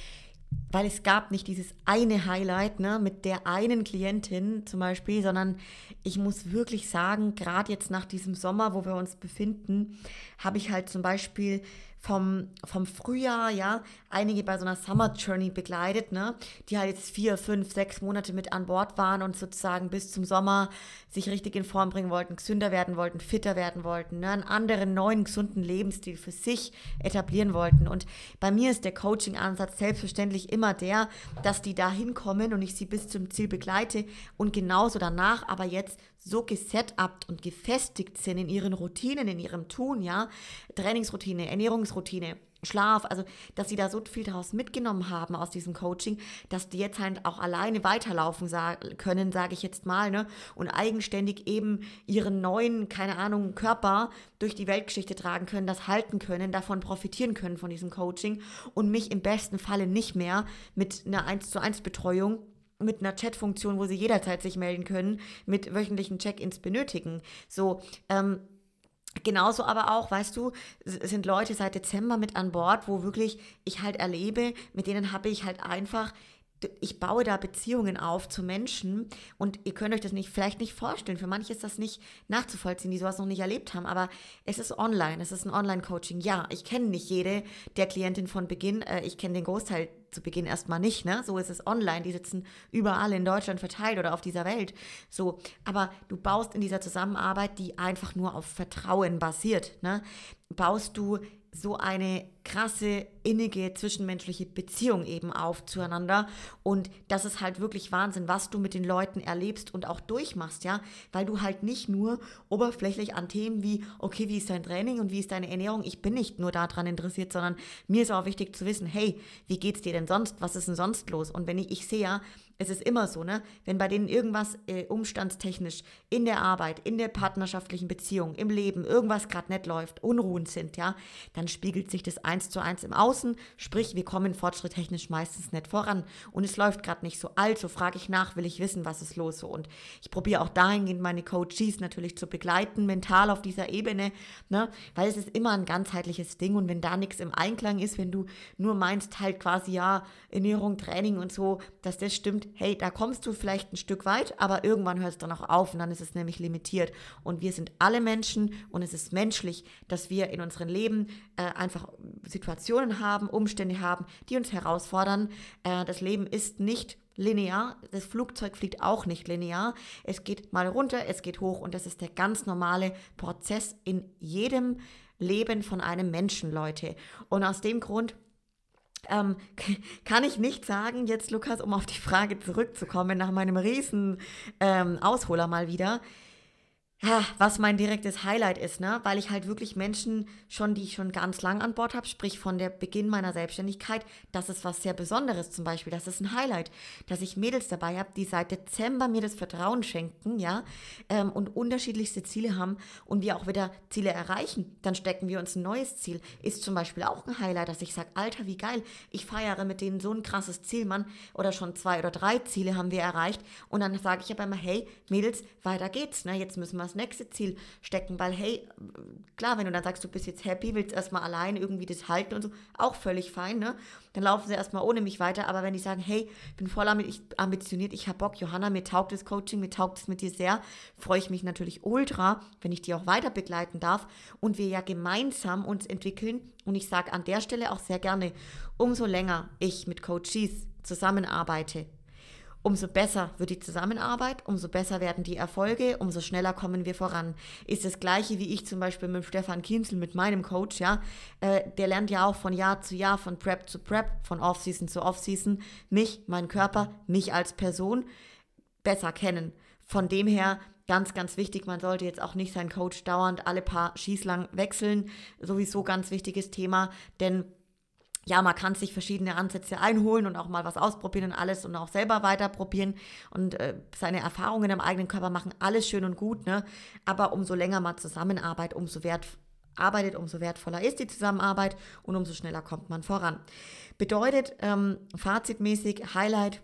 weil es gab nicht dieses eine Highlight ne, mit der einen Klientin zum Beispiel, sondern ich muss wirklich sagen, gerade jetzt nach diesem Sommer, wo wir uns befinden, habe ich halt zum Beispiel vom, vom Frühjahr, ja, einige bei so einer Summer Journey begleitet, ne, die halt jetzt vier, fünf, sechs Monate mit an Bord waren und sozusagen bis zum Sommer sich richtig in Form bringen wollten, gesünder werden wollten, fitter werden wollten, ne, einen anderen, neuen, gesunden Lebensstil für sich etablieren wollten. Und bei mir ist der Coaching-Ansatz selbstverständlich immer der, dass die da hinkommen und ich sie bis zum Ziel begleite und genauso danach aber jetzt so gesetupt und gefestigt sind in ihren Routinen, in ihrem Tun, ja, Trainingsroutine, Ernährungsroutine, Schlaf, also dass sie da so viel daraus mitgenommen haben aus diesem Coaching, dass die jetzt halt auch alleine weiterlaufen können, sage ich jetzt mal, ne? Und eigenständig eben ihren neuen, keine Ahnung, Körper durch die Weltgeschichte tragen können, das halten können, davon profitieren können von diesem Coaching und mich im besten Falle nicht mehr mit einer 1 zu 1 Betreuung mit einer Chatfunktion, wo sie jederzeit sich melden können, mit wöchentlichen Check-ins benötigen. So, ähm, Genauso aber auch, weißt du, sind Leute seit Dezember mit an Bord, wo wirklich ich halt erlebe, mit denen habe ich halt einfach ich baue da Beziehungen auf zu Menschen und ihr könnt euch das nicht, vielleicht nicht vorstellen. Für manche ist das nicht nachzuvollziehen, die sowas noch nicht erlebt haben, aber es ist online, es ist ein Online-Coaching. Ja, ich kenne nicht jede der Klientin von Beginn, äh, ich kenne den Großteil zu Beginn erstmal nicht, ne? So ist es online, die sitzen überall in Deutschland verteilt oder auf dieser Welt. So, aber du baust in dieser Zusammenarbeit, die einfach nur auf Vertrauen basiert, ne? Baust du so eine krasse, innige, zwischenmenschliche Beziehung eben auf zueinander. Und das ist halt wirklich Wahnsinn, was du mit den Leuten erlebst und auch durchmachst, ja, weil du halt nicht nur oberflächlich an Themen wie, okay, wie ist dein Training und wie ist deine Ernährung, ich bin nicht nur daran interessiert, sondern mir ist auch wichtig zu wissen, hey, wie geht's dir denn sonst? Was ist denn sonst los? Und wenn ich, ich sehe ja, es ist immer so, ne? Wenn bei denen irgendwas äh, umstandstechnisch in der Arbeit, in der partnerschaftlichen Beziehung, im Leben irgendwas gerade nicht läuft, Unruhen sind, ja, dann spiegelt sich das eins zu eins im Außen. Sprich, wir kommen fortschritttechnisch meistens nicht voran und es läuft gerade nicht so. Also frage ich nach, will ich wissen, was ist los so. Und ich probiere auch dahingehend meine Coaches natürlich zu begleiten, mental auf dieser Ebene, ne? Weil es ist immer ein ganzheitliches Ding und wenn da nichts im Einklang ist, wenn du nur meinst, halt quasi ja, Ernährung, Training und so, dass das stimmt, hey, da kommst du vielleicht ein Stück weit, aber irgendwann hört es dann auch auf und dann ist es nämlich limitiert. Und wir sind alle Menschen und es ist menschlich, dass wir in unserem Leben äh, einfach Situationen haben, Umstände haben, die uns herausfordern. Äh, das Leben ist nicht linear. Das Flugzeug fliegt auch nicht linear. Es geht mal runter, es geht hoch und das ist der ganz normale Prozess in jedem Leben von einem Menschen, Leute. Und aus dem Grund ähm, *laughs* kann ich nicht sagen, jetzt Lukas, um auf die Frage zurückzukommen, nach meinem riesen ähm, Ausholer mal wieder, was mein direktes Highlight ist, ne? Weil ich halt wirklich Menschen schon, die ich schon ganz lang an Bord habe, sprich von der Beginn meiner Selbstständigkeit, das ist was sehr Besonderes zum Beispiel. Das ist ein Highlight, dass ich Mädels dabei habe, die seit Dezember mir das Vertrauen schenken, ja, ähm, und unterschiedlichste Ziele haben und wir auch wieder Ziele erreichen. Dann stecken wir uns ein neues Ziel. Ist zum Beispiel auch ein Highlight, dass ich sage, Alter, wie geil, ich feiere mit denen so ein krasses Ziel, Mann, oder schon zwei oder drei Ziele haben wir erreicht. Und dann sage ich aber immer, hey, Mädels, weiter geht's, ne? Jetzt müssen wir das nächste Ziel stecken, weil hey, klar, wenn du dann sagst, du bist jetzt happy, willst erstmal allein irgendwie das halten und so, auch völlig fein, ne? Dann laufen sie erstmal ohne mich weiter, aber wenn die sagen, hey, bin voll ambitioniert, ich habe Bock, Johanna, mir taugt das Coaching, mir taugt es mit dir sehr, freue ich mich natürlich ultra, wenn ich die auch weiter begleiten darf und wir ja gemeinsam uns entwickeln und ich sage an der Stelle auch sehr gerne, umso länger ich mit Coaches zusammenarbeite, Umso besser wird die Zusammenarbeit, umso besser werden die Erfolge, umso schneller kommen wir voran. Ist das gleiche wie ich zum Beispiel mit Stefan Kienzel, mit meinem Coach, ja. Äh, der lernt ja auch von Jahr zu Jahr, von Prep zu Prep, von Offseason zu Offseason, mich, meinen Körper, mich als Person besser kennen. Von dem her ganz, ganz wichtig, man sollte jetzt auch nicht seinen Coach dauernd alle paar Schießlang wechseln. Sowieso ganz wichtiges Thema, denn ja, man kann sich verschiedene Ansätze einholen und auch mal was ausprobieren und alles und auch selber weiter probieren und äh, seine Erfahrungen im eigenen Körper machen, alles schön und gut, ne? Aber umso länger man zusammenarbeitet, umso wert arbeitet, umso wertvoller ist die Zusammenarbeit und umso schneller kommt man voran. Bedeutet ähm, fazitmäßig Highlight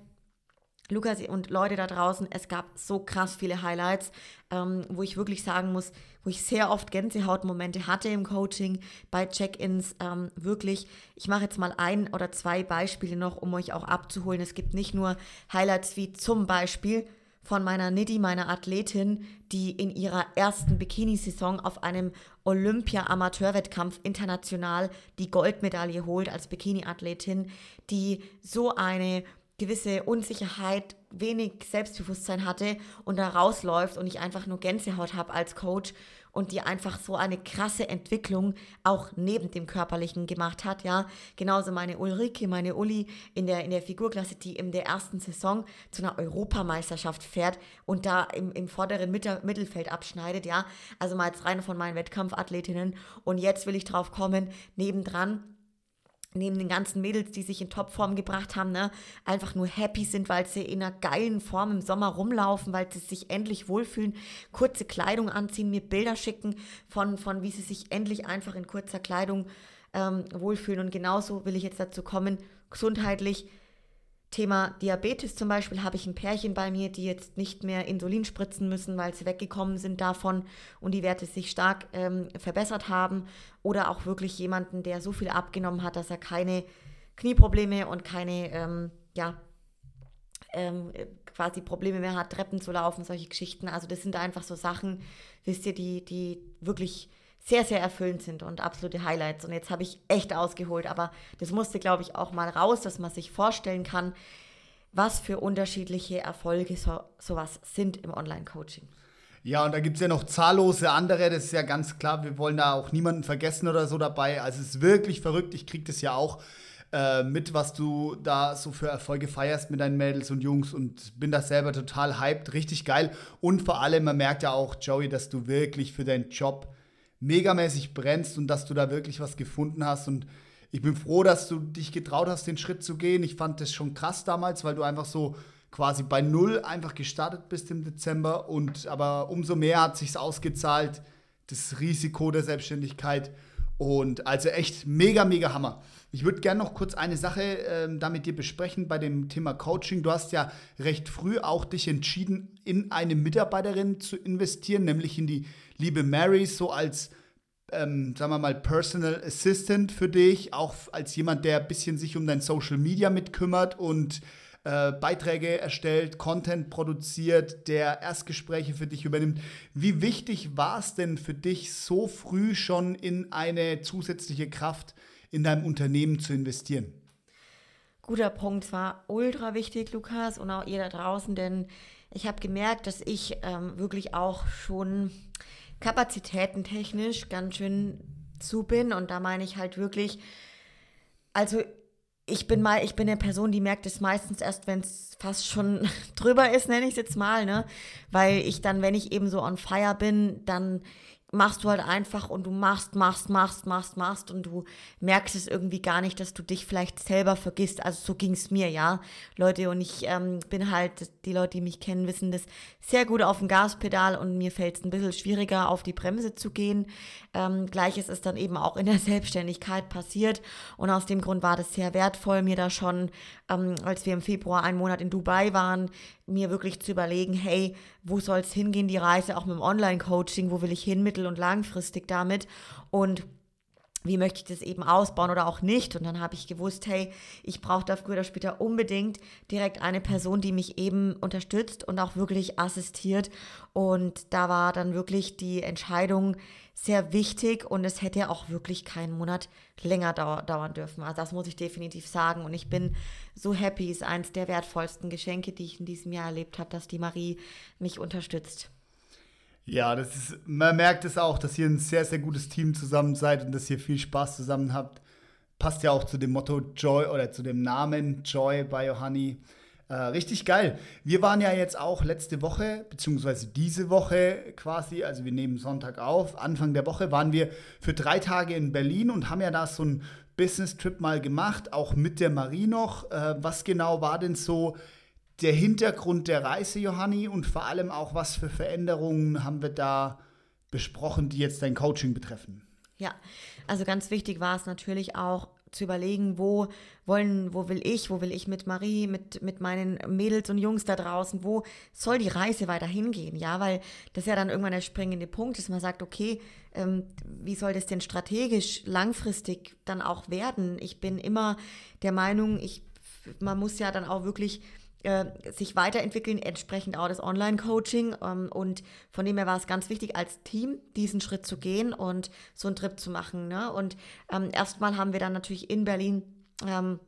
Lukas und Leute da draußen, es gab so krass viele Highlights, ähm, wo ich wirklich sagen muss, wo ich sehr oft Gänsehautmomente hatte im Coaching, bei Check-ins. Ähm, wirklich, ich mache jetzt mal ein oder zwei Beispiele noch, um euch auch abzuholen. Es gibt nicht nur Highlights wie zum Beispiel von meiner Nidhi, meiner Athletin, die in ihrer ersten Bikini-Saison auf einem Olympia-Amateurwettkampf international die Goldmedaille holt als Bikini-Athletin, die so eine gewisse Unsicherheit, wenig Selbstbewusstsein hatte und da rausläuft und ich einfach nur Gänsehaut habe als Coach und die einfach so eine krasse Entwicklung auch neben dem Körperlichen gemacht hat, ja. Genauso meine Ulrike, meine Uli in der, in der Figurklasse, die in der ersten Saison zu einer Europameisterschaft fährt und da im, im vorderen Mittelfeld abschneidet, ja. Also mal jetzt rein von meinen Wettkampfathletinnen und jetzt will ich drauf kommen, nebendran neben den ganzen Mädels, die sich in Topform gebracht haben, ne, einfach nur happy sind, weil sie in einer geilen Form im Sommer rumlaufen, weil sie sich endlich wohlfühlen, kurze Kleidung anziehen, mir Bilder schicken von, von wie sie sich endlich einfach in kurzer Kleidung ähm, wohlfühlen. Und genauso will ich jetzt dazu kommen, gesundheitlich Thema Diabetes zum Beispiel habe ich ein Pärchen bei mir, die jetzt nicht mehr Insulin spritzen müssen, weil sie weggekommen sind davon und die Werte sich stark ähm, verbessert haben. Oder auch wirklich jemanden, der so viel abgenommen hat, dass er keine Knieprobleme und keine, ähm, ja, ähm, quasi Probleme mehr hat, Treppen zu laufen, solche Geschichten. Also das sind einfach so Sachen, wisst ihr, die, die wirklich sehr, sehr erfüllend sind und absolute Highlights. Und jetzt habe ich echt ausgeholt, aber das musste, glaube ich, auch mal raus, dass man sich vorstellen kann, was für unterschiedliche Erfolge so, sowas sind im Online-Coaching. Ja, und da gibt es ja noch zahllose andere, das ist ja ganz klar, wir wollen da auch niemanden vergessen oder so dabei. Also es ist wirklich verrückt, ich kriege das ja auch äh, mit, was du da so für Erfolge feierst mit deinen Mädels und Jungs und bin da selber total hyped, richtig geil. Und vor allem, man merkt ja auch, Joey, dass du wirklich für deinen Job megamäßig brennst und dass du da wirklich was gefunden hast. Und ich bin froh, dass du dich getraut hast, den Schritt zu gehen. Ich fand das schon krass damals, weil du einfach so quasi bei Null einfach gestartet bist im Dezember. Und aber umso mehr hat sich ausgezahlt, das Risiko der Selbstständigkeit. Und also echt mega, mega Hammer. Ich würde gerne noch kurz eine Sache äh, da mit dir besprechen bei dem Thema Coaching. Du hast ja recht früh auch dich entschieden, in eine Mitarbeiterin zu investieren, nämlich in die liebe Mary, so als, ähm, sagen wir mal, Personal Assistant für dich, auch als jemand, der ein bisschen sich um dein Social Media mitkümmert und äh, Beiträge erstellt, Content produziert, der Erstgespräche für dich übernimmt. Wie wichtig war es denn für dich, so früh schon in eine zusätzliche Kraft in deinem Unternehmen zu investieren? Guter Punkt, es war ultra wichtig, Lukas, und auch ihr da draußen, denn ich habe gemerkt, dass ich ähm, wirklich auch schon kapazitätentechnisch ganz schön zu bin. Und da meine ich halt wirklich, also ich bin mal, ich bin eine Person, die merkt es meistens erst, wenn es fast schon *laughs* drüber ist, nenne ich es jetzt mal, ne? Weil ich dann, wenn ich eben so on fire bin, dann machst du halt einfach und du machst, machst, machst, machst, machst und du merkst es irgendwie gar nicht, dass du dich vielleicht selber vergisst. Also so ging es mir, ja, Leute. Und ich ähm, bin halt, die Leute, die mich kennen, wissen das sehr gut auf dem Gaspedal und mir fällt es ein bisschen schwieriger, auf die Bremse zu gehen. Ähm, Gleiches ist dann eben auch in der *laughs* Selbstständigkeit passiert und aus dem Grund war das sehr wertvoll, mir da schon, ähm, als wir im Februar einen Monat in Dubai waren, mir wirklich zu überlegen, hey, wo soll es hingehen, die Reise auch mit dem Online-Coaching, wo will ich hin, mittel- und langfristig damit und wie möchte ich das eben ausbauen oder auch nicht. Und dann habe ich gewusst, hey, ich brauche da früher oder später unbedingt direkt eine Person, die mich eben unterstützt und auch wirklich assistiert. Und da war dann wirklich die Entscheidung sehr wichtig und es hätte auch wirklich keinen Monat länger dau dauern dürfen. Also das muss ich definitiv sagen. Und ich bin so happy, ist eines der wertvollsten Geschenke, die ich in diesem Jahr erlebt habe, dass die Marie mich unterstützt. Ja, das ist, man merkt es auch, dass ihr ein sehr, sehr gutes Team zusammen seid und dass ihr viel Spaß zusammen habt. Passt ja auch zu dem Motto Joy oder zu dem Namen Joy bei Johanni. Äh, richtig geil. Wir waren ja jetzt auch letzte Woche, beziehungsweise diese Woche quasi, also wir nehmen Sonntag auf, Anfang der Woche waren wir für drei Tage in Berlin und haben ja da so einen Business-Trip mal gemacht, auch mit der Marie noch. Äh, was genau war denn so der Hintergrund der Reise, Johanni, und vor allem auch, was für Veränderungen haben wir da besprochen, die jetzt dein Coaching betreffen? Ja, also ganz wichtig war es natürlich auch zu überlegen, wo wollen, wo will ich, wo will ich mit Marie, mit, mit meinen Mädels und Jungs da draußen, wo soll die Reise weiter hingehen? Ja, weil das ja dann irgendwann der springende Punkt ist, man sagt, okay, ähm, wie soll das denn strategisch langfristig dann auch werden? Ich bin immer der Meinung, ich, man muss ja dann auch wirklich äh, sich weiterentwickeln, entsprechend auch das Online-Coaching. Ähm, und von dem her war es ganz wichtig, als Team diesen Schritt zu gehen und so einen Trip zu machen. Ne? Und ähm, erstmal haben wir dann natürlich in Berlin ähm,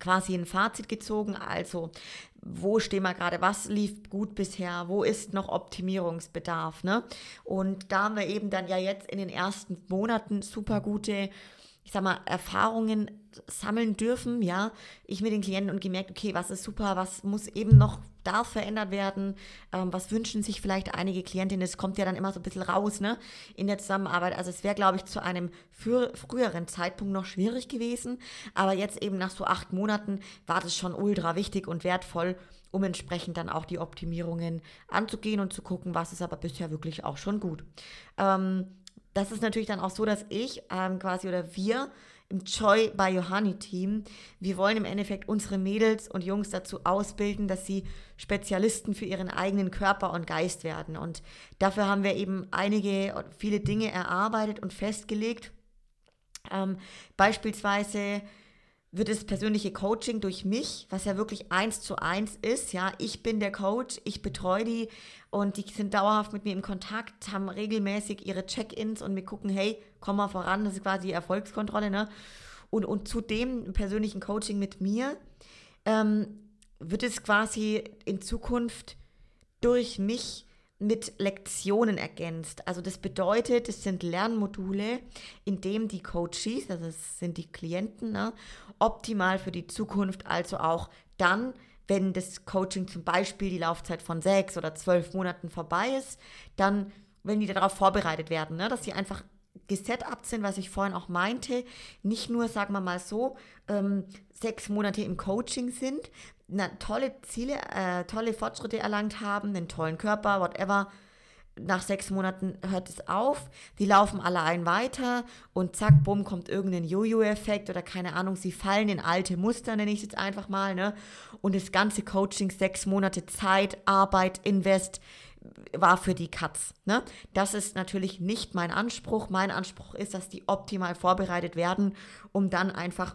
quasi ein Fazit gezogen. Also, wo stehen wir gerade? Was lief gut bisher? Wo ist noch Optimierungsbedarf? Ne? Und da haben wir eben dann ja jetzt in den ersten Monaten super gute ich sag mal, Erfahrungen sammeln dürfen, ja, ich mit den Klienten und gemerkt, okay, was ist super, was muss eben noch da verändert werden, ähm, was wünschen sich vielleicht einige Klientinnen, das kommt ja dann immer so ein bisschen raus, ne, in der Zusammenarbeit, also es wäre, glaube ich, zu einem frü früheren Zeitpunkt noch schwierig gewesen, aber jetzt eben nach so acht Monaten war das schon ultra wichtig und wertvoll, um entsprechend dann auch die Optimierungen anzugehen und zu gucken, was ist aber bisher wirklich auch schon gut. Ähm, das ist natürlich dann auch so, dass ich ähm, quasi oder wir im Joy by Johanni Team, wir wollen im Endeffekt unsere Mädels und Jungs dazu ausbilden, dass sie Spezialisten für ihren eigenen Körper und Geist werden. Und dafür haben wir eben einige, viele Dinge erarbeitet und festgelegt. Ähm, beispielsweise wird das persönliche Coaching durch mich, was ja wirklich eins zu eins ist, ja, ich bin der Coach, ich betreue die und die sind dauerhaft mit mir im Kontakt, haben regelmäßig ihre Check-ins und wir gucken, hey, komm mal voran, das ist quasi die Erfolgskontrolle, ne? Und, und zu dem persönlichen Coaching mit mir ähm, wird es quasi in Zukunft durch mich mit Lektionen ergänzt. Also das bedeutet, es sind Lernmodule, in dem die Coaches, also es sind die Klienten, ne, optimal für die Zukunft, also auch dann, wenn das Coaching zum Beispiel die Laufzeit von sechs oder zwölf Monaten vorbei ist, dann, wenn die darauf vorbereitet werden, ne, dass sie einfach gesetupt sind, was ich vorhin auch meinte, nicht nur, sagen wir mal so, ähm, sechs Monate im Coaching sind, na, tolle Ziele, äh, tolle Fortschritte erlangt haben, einen tollen Körper, whatever. Nach sechs Monaten hört es auf, die laufen alle ein weiter und zack, bumm, kommt irgendein Jojo-Effekt oder keine Ahnung, sie fallen in alte Muster, nenne ich es jetzt einfach mal, ne? Und das ganze Coaching, sechs Monate Zeit, Arbeit, Invest, war für die Katz. Ne? Das ist natürlich nicht mein Anspruch. Mein Anspruch ist, dass die optimal vorbereitet werden, um dann einfach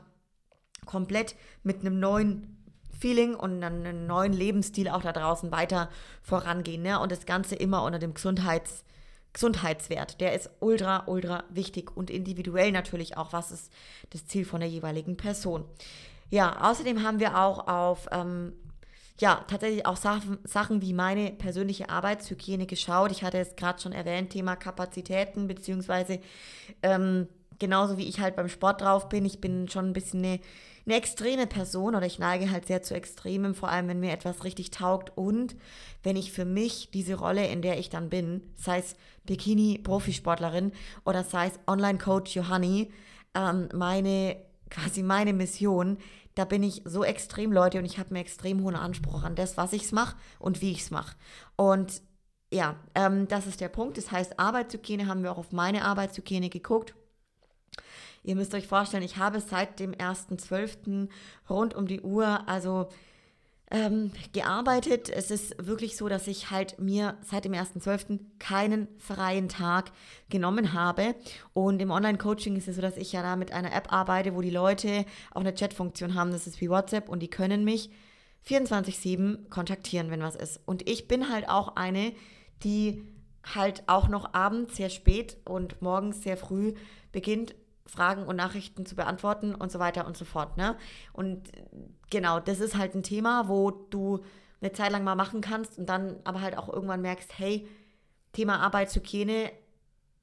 komplett mit einem neuen Feeling und einem neuen Lebensstil auch da draußen weiter vorangehen. Ne? Und das Ganze immer unter dem Gesundheits- Gesundheitswert. Der ist ultra, ultra wichtig und individuell natürlich auch, was ist das Ziel von der jeweiligen Person. Ja, außerdem haben wir auch auf, ähm, ja, tatsächlich auch Sachen, Sachen wie meine persönliche Arbeitshygiene geschaut. Ich hatte es gerade schon erwähnt, Thema Kapazitäten, beziehungsweise ähm, genauso wie ich halt beim Sport drauf bin. Ich bin schon ein bisschen eine eine extreme Person oder ich neige halt sehr zu Extremen, vor allem wenn mir etwas richtig taugt und wenn ich für mich diese Rolle, in der ich dann bin, sei es Bikini-Profisportlerin oder sei es Online-Coach Johanni, ähm, meine, quasi meine Mission, da bin ich so extrem, Leute, und ich habe mir extrem hohen Anspruch an das, was ich mache und wie ich es mache. Und ja, ähm, das ist der Punkt. Das heißt, Arbeitshygiene haben wir auch auf meine Arbeitshygiene geguckt. Ihr müsst euch vorstellen, ich habe seit dem 1.12. rund um die Uhr, also ähm, gearbeitet. Es ist wirklich so, dass ich halt mir seit dem 1.12. keinen freien Tag genommen habe. Und im Online-Coaching ist es so, dass ich ja da mit einer App arbeite, wo die Leute auch eine Chatfunktion haben. Das ist wie WhatsApp und die können mich 24-7 kontaktieren, wenn was ist. Und ich bin halt auch eine, die halt auch noch abends sehr spät und morgens sehr früh beginnt, Fragen und Nachrichten zu beantworten und so weiter und so fort. Ne? Und genau, das ist halt ein Thema, wo du eine Zeit lang mal machen kannst und dann aber halt auch irgendwann merkst, hey, Thema Arbeitshygiene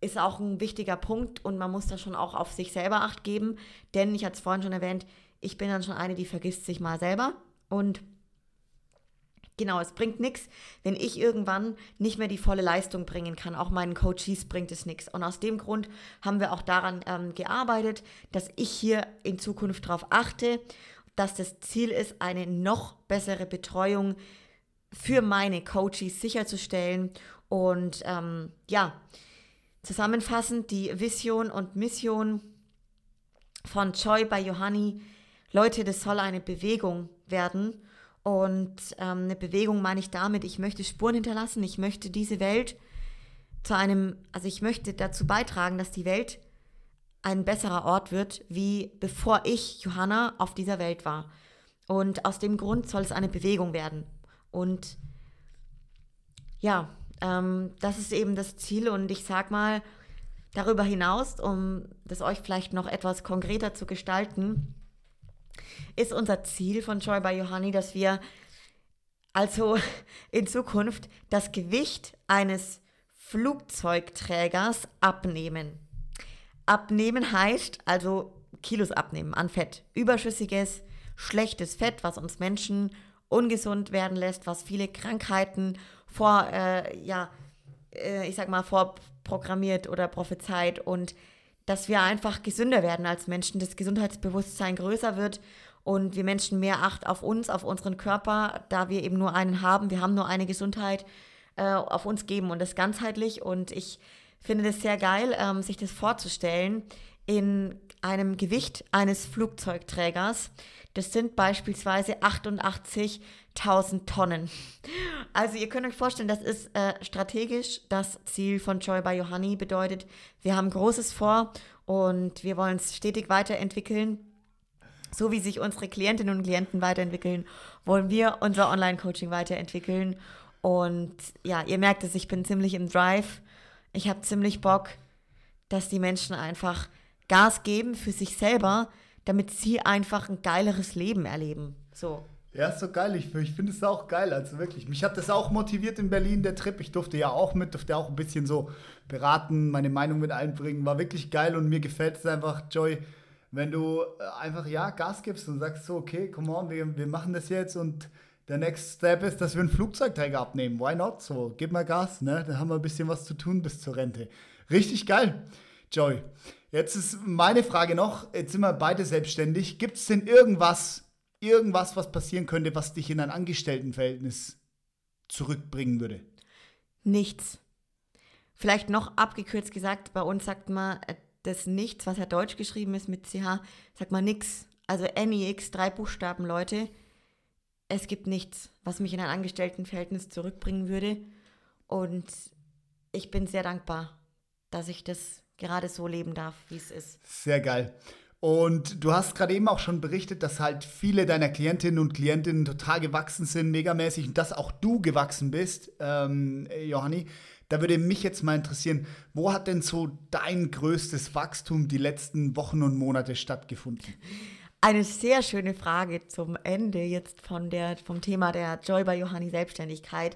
ist auch ein wichtiger Punkt und man muss da schon auch auf sich selber acht geben, denn ich hatte es vorhin schon erwähnt, ich bin dann schon eine, die vergisst sich mal selber und Genau, es bringt nichts, wenn ich irgendwann nicht mehr die volle Leistung bringen kann. Auch meinen Coaches bringt es nichts. Und aus dem Grund haben wir auch daran ähm, gearbeitet, dass ich hier in Zukunft darauf achte, dass das Ziel ist, eine noch bessere Betreuung für meine Coaches sicherzustellen. Und ähm, ja, zusammenfassend die Vision und Mission von Joy bei Johanni. Leute, das soll eine Bewegung werden und ähm, eine Bewegung meine ich damit, ich möchte Spuren hinterlassen, ich möchte diese Welt zu einem, also ich möchte dazu beitragen, dass die Welt ein besserer Ort wird, wie bevor ich, Johanna, auf dieser Welt war. Und aus dem Grund soll es eine Bewegung werden. Und ja, ähm, das ist eben das Ziel. Und ich sag mal, darüber hinaus, um das euch vielleicht noch etwas konkreter zu gestalten, ist unser Ziel von Joy by Johanni, dass wir also *laughs* in Zukunft das Gewicht eines Flugzeugträgers abnehmen. Abnehmen heißt also Kilos abnehmen an Fett. Überschüssiges, schlechtes Fett, was uns Menschen ungesund werden lässt, was viele Krankheiten vor, äh, ja, äh, ich sag mal, vorprogrammiert oder prophezeit und dass wir einfach gesünder werden als Menschen, das Gesundheitsbewusstsein größer wird und wir Menschen mehr Acht auf uns, auf unseren Körper, da wir eben nur einen haben, wir haben nur eine Gesundheit, äh, auf uns geben und das ganzheitlich und ich finde das sehr geil, ähm, sich das vorzustellen in einem Gewicht eines Flugzeugträgers. Das sind beispielsweise 88.000 Tonnen. Also ihr könnt euch vorstellen, das ist äh, strategisch das Ziel von Joy by Johanni. Bedeutet, wir haben Großes vor und wir wollen es stetig weiterentwickeln. So wie sich unsere Klientinnen und Klienten weiterentwickeln, wollen wir unser Online-Coaching weiterentwickeln. Und ja, ihr merkt es, ich bin ziemlich im Drive. Ich habe ziemlich Bock, dass die Menschen einfach Gas geben für sich selber, damit sie einfach ein geileres Leben erleben. So. Ja, ist so geil. Ich, ich finde es auch geil. Also wirklich. Mich hat das auch motiviert in Berlin, der Trip. Ich durfte ja auch mit, durfte auch ein bisschen so beraten, meine Meinung mit einbringen. War wirklich geil und mir gefällt es einfach, Joy, wenn du äh, einfach ja Gas gibst und sagst so, okay, come on, wir, wir machen das jetzt und der Next Step ist, dass wir einen Flugzeugträger abnehmen. Why not? So, gib mal Gas, ne? Dann haben wir ein bisschen was zu tun bis zur Rente. Richtig geil, Joy. Jetzt ist meine Frage noch, jetzt sind wir beide selbstständig. Gibt es denn irgendwas, irgendwas, was passieren könnte, was dich in ein Angestelltenverhältnis zurückbringen würde? Nichts. Vielleicht noch abgekürzt gesagt, bei uns sagt man äh, das Nichts, was ja deutsch geschrieben ist mit CH, sagt man nix. Also NIX, drei Buchstaben, Leute. Es gibt nichts, was mich in ein Angestelltenverhältnis zurückbringen würde. Und ich bin sehr dankbar, dass ich das gerade so leben darf, wie es ist. Sehr geil. Und du hast gerade eben auch schon berichtet, dass halt viele deiner Klientinnen und Klientinnen total gewachsen sind, megamäßig, und dass auch du gewachsen bist, ähm, Johanni. Da würde mich jetzt mal interessieren, wo hat denn so dein größtes Wachstum die letzten Wochen und Monate stattgefunden? Eine sehr schöne Frage zum Ende jetzt von der, vom Thema der Joy bei Johanni Selbstständigkeit.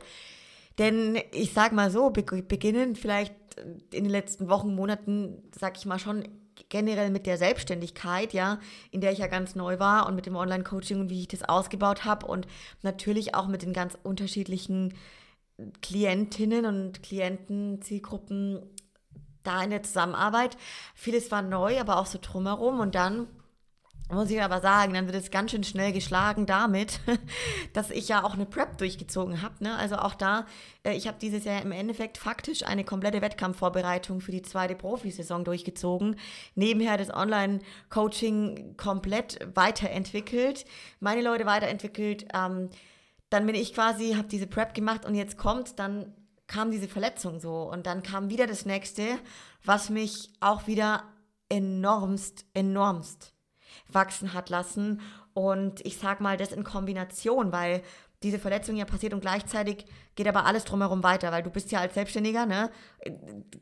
Denn ich sag mal so, beginnen vielleicht in den letzten Wochen, Monaten, sag ich mal schon generell mit der Selbstständigkeit, ja, in der ich ja ganz neu war und mit dem Online-Coaching und wie ich das ausgebaut habe und natürlich auch mit den ganz unterschiedlichen Klientinnen und Klienten, Zielgruppen da in der Zusammenarbeit. Vieles war neu, aber auch so drumherum und dann muss ich aber sagen, dann wird es ganz schön schnell geschlagen damit, *laughs* dass ich ja auch eine Prep durchgezogen habe. Ne? Also auch da, äh, ich habe dieses Jahr im Endeffekt faktisch eine komplette Wettkampfvorbereitung für die zweite Profisaison durchgezogen. Nebenher das Online-Coaching komplett weiterentwickelt, meine Leute weiterentwickelt. Ähm, dann bin ich quasi, habe diese Prep gemacht und jetzt kommt dann kam diese Verletzung so und dann kam wieder das nächste, was mich auch wieder enormst, enormst wachsen hat lassen. Und ich sag mal, das in Kombination, weil diese Verletzung ja passiert und gleichzeitig geht aber alles drumherum weiter, weil du bist ja als Selbstständiger, ne?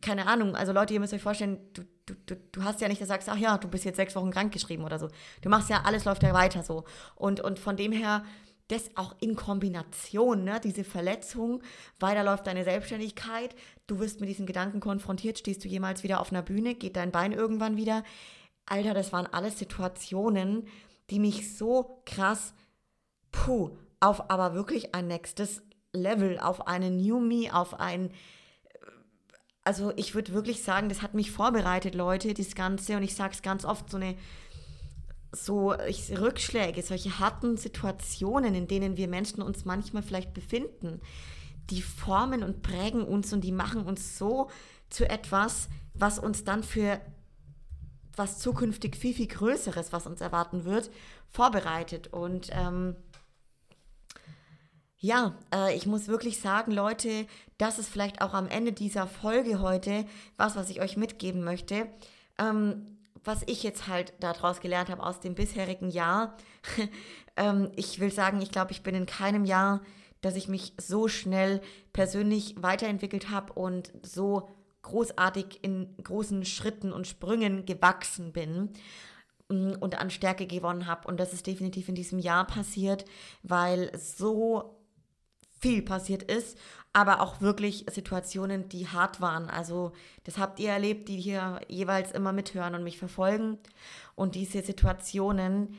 Keine Ahnung, also Leute, ihr müsst euch vorstellen, du, du, du, du hast ja nicht, dass du sagst, ach ja, du bist jetzt sechs Wochen krank geschrieben oder so. Du machst ja, alles läuft ja weiter so. Und, und von dem her, das auch in Kombination, ne? diese Verletzung, weiter läuft deine Selbstständigkeit, du wirst mit diesen Gedanken konfrontiert, stehst du jemals wieder auf einer Bühne, geht dein Bein irgendwann wieder Alter, das waren alles Situationen, die mich so krass, puh, auf aber wirklich ein nächstes Level, auf eine New Me, auf ein, also ich würde wirklich sagen, das hat mich vorbereitet, Leute, das Ganze, und ich sage es ganz oft, so eine, so ich, Rückschläge, solche harten Situationen, in denen wir Menschen uns manchmal vielleicht befinden, die formen und prägen uns und die machen uns so zu etwas, was uns dann für was zukünftig viel, viel Größeres, was uns erwarten wird, vorbereitet. Und ähm, ja, äh, ich muss wirklich sagen, Leute, das ist vielleicht auch am Ende dieser Folge heute was, was ich euch mitgeben möchte. Ähm, was ich jetzt halt daraus gelernt habe aus dem bisherigen Jahr, *laughs* ähm, ich will sagen, ich glaube, ich bin in keinem Jahr, dass ich mich so schnell persönlich weiterentwickelt habe und so großartig in großen Schritten und Sprüngen gewachsen bin mm, und an Stärke gewonnen habe. Und das ist definitiv in diesem Jahr passiert, weil so viel passiert ist, aber auch wirklich Situationen, die hart waren. Also das habt ihr erlebt, die hier jeweils immer mithören und mich verfolgen. Und diese Situationen,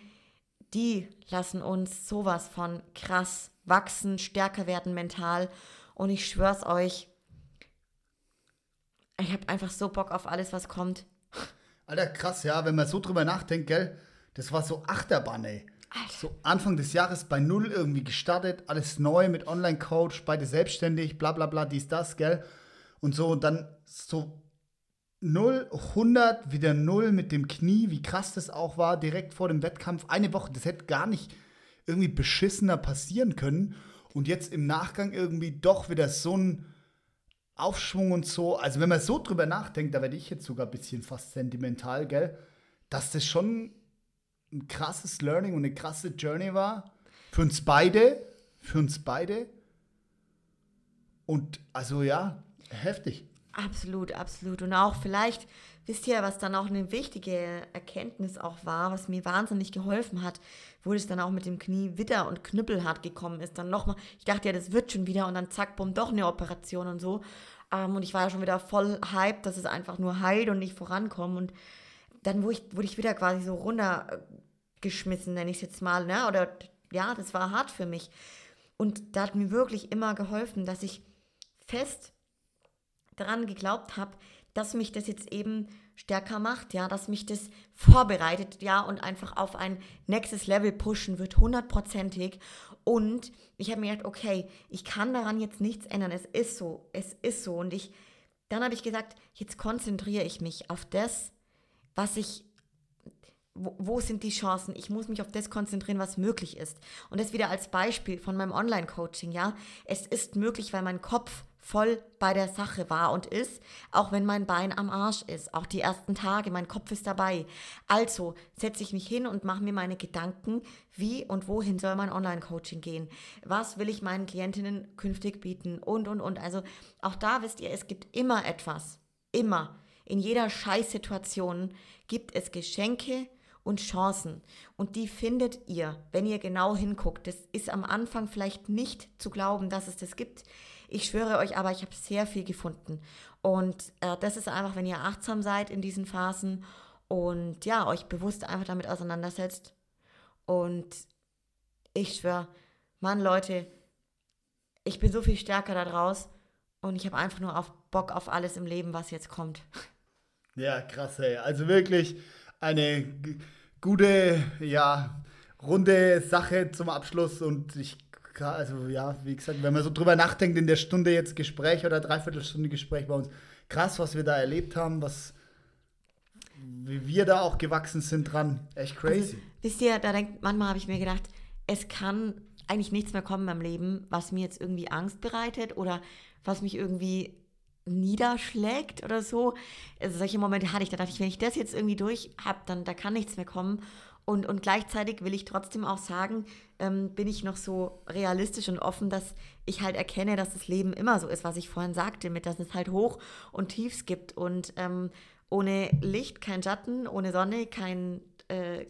die lassen uns sowas von krass wachsen, stärker werden mental. Und ich schwör's euch, ich habe einfach so Bock auf alles, was kommt. Alter, krass, ja, wenn man so drüber nachdenkt, gell? Das war so Achterbahn, ey. Alter. So Anfang des Jahres bei Null irgendwie gestartet, alles neu mit Online-Coach, beide selbstständig, bla bla bla, dies, das, gell? Und so, und dann so 0, 100, wieder 0 mit dem Knie, wie krass das auch war, direkt vor dem Wettkampf. Eine Woche, das hätte gar nicht irgendwie beschissener passieren können. Und jetzt im Nachgang irgendwie doch wieder so ein Aufschwung und so. Also, wenn man so drüber nachdenkt, da werde ich jetzt sogar ein bisschen fast sentimental, gell? Dass das schon ein krasses Learning und eine krasse Journey war. Für uns beide. Für uns beide. Und also ja, heftig. Absolut, absolut. Und auch vielleicht, wisst ihr, was dann auch eine wichtige Erkenntnis auch war, was mir wahnsinnig geholfen hat, wo es dann auch mit dem Knie wieder und knüppelhart gekommen ist. Dann nochmal, ich dachte ja, das wird schon wieder und dann zack, bumm, doch eine Operation und so. Ähm, und ich war ja schon wieder voll hyped, dass es einfach nur heilt und nicht vorankommt. Und dann wurde ich, wurde ich wieder quasi so runtergeschmissen, nenne ich es jetzt mal, ne? Oder ja, das war hart für mich. Und da hat mir wirklich immer geholfen, dass ich fest daran geglaubt habe, dass mich das jetzt eben stärker macht, ja, dass mich das vorbereitet, ja, und einfach auf ein nächstes Level pushen wird, hundertprozentig. Und ich habe mir gedacht, okay, ich kann daran jetzt nichts ändern. Es ist so, es ist so. Und ich, dann habe ich gesagt, jetzt konzentriere ich mich auf das, was ich wo, wo, sind die Chancen? Ich muss mich auf das konzentrieren, was möglich ist. Und das wieder als Beispiel von meinem Online-Coaching, ja. Es ist möglich, weil mein Kopf voll bei der Sache war und ist, auch wenn mein Bein am Arsch ist, auch die ersten Tage, mein Kopf ist dabei. Also setze ich mich hin und mache mir meine Gedanken, wie und wohin soll mein Online-Coaching gehen? Was will ich meinen Klientinnen künftig bieten? Und, und, und. Also auch da wisst ihr, es gibt immer etwas. Immer. In jeder Scheißsituation gibt es Geschenke und Chancen. Und die findet ihr, wenn ihr genau hinguckt. Das ist am Anfang vielleicht nicht zu glauben, dass es das gibt. Ich schwöre euch aber, ich habe sehr viel gefunden. Und äh, das ist einfach, wenn ihr achtsam seid in diesen Phasen und ja, euch bewusst einfach damit auseinandersetzt. Und ich schwöre, Mann, Leute, ich bin so viel stärker da draus und ich habe einfach nur auf Bock auf alles im Leben, was jetzt kommt. Ja, krass, ey. Also wirklich eine gute, ja, runde Sache zum Abschluss und ich also ja, wie gesagt, wenn man so drüber nachdenkt, in der Stunde jetzt Gespräch oder Dreiviertelstunde Gespräch bei uns, krass, was wir da erlebt haben, was wie wir da auch gewachsen sind dran. Echt crazy. Also, wisst ihr, da denkt, manchmal habe ich mir gedacht, es kann eigentlich nichts mehr kommen im Leben, was mir jetzt irgendwie Angst bereitet oder was mich irgendwie niederschlägt oder so. Also solche Momente hatte ich, da dachte ich, wenn ich das jetzt irgendwie durch habe, dann da kann nichts mehr kommen. Und, und gleichzeitig will ich trotzdem auch sagen, ähm, bin ich noch so realistisch und offen, dass ich halt erkenne, dass das Leben immer so ist, was ich vorhin sagte, mit dass es halt Hoch und Tiefs gibt. Und ähm, ohne Licht kein Schatten, ohne Sonne kein, äh,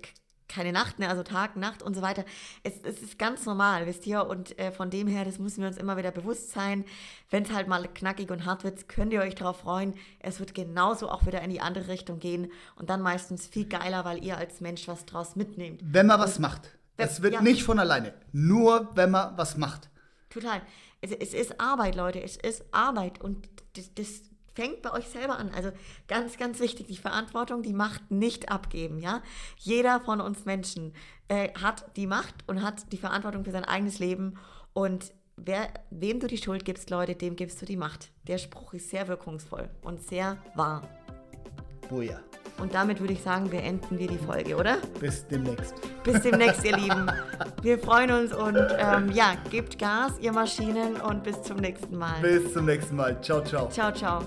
keine Nacht, ne? also Tag, Nacht und so weiter. Es, es ist ganz normal, wisst ihr? Und äh, von dem her, das müssen wir uns immer wieder bewusst sein. Wenn es halt mal knackig und hart wird, könnt ihr euch darauf freuen. Es wird genauso auch wieder in die andere Richtung gehen und dann meistens viel geiler, weil ihr als Mensch was draus mitnehmt. Wenn man und, was macht. Es wird ja. nicht von alleine. Nur wenn man was macht. Total. Es, es ist Arbeit, Leute. Es ist Arbeit. Und das, das fängt bei euch selber an. Also ganz, ganz wichtig, die Verantwortung, die Macht nicht abgeben, ja. Jeder von uns Menschen äh, hat die Macht und hat die Verantwortung für sein eigenes Leben und wer, wem du die Schuld gibst, Leute, dem gibst du die Macht. Der Spruch ist sehr wirkungsvoll und sehr wahr. Oh ja. Und damit würde ich sagen, beenden wir die Folge, oder? Bis demnächst. Bis demnächst, ihr *laughs* Lieben. Wir freuen uns und ähm, ja, gebt Gas, ihr Maschinen und bis zum nächsten Mal. Bis zum nächsten Mal. Ciao, ciao. Ciao, ciao.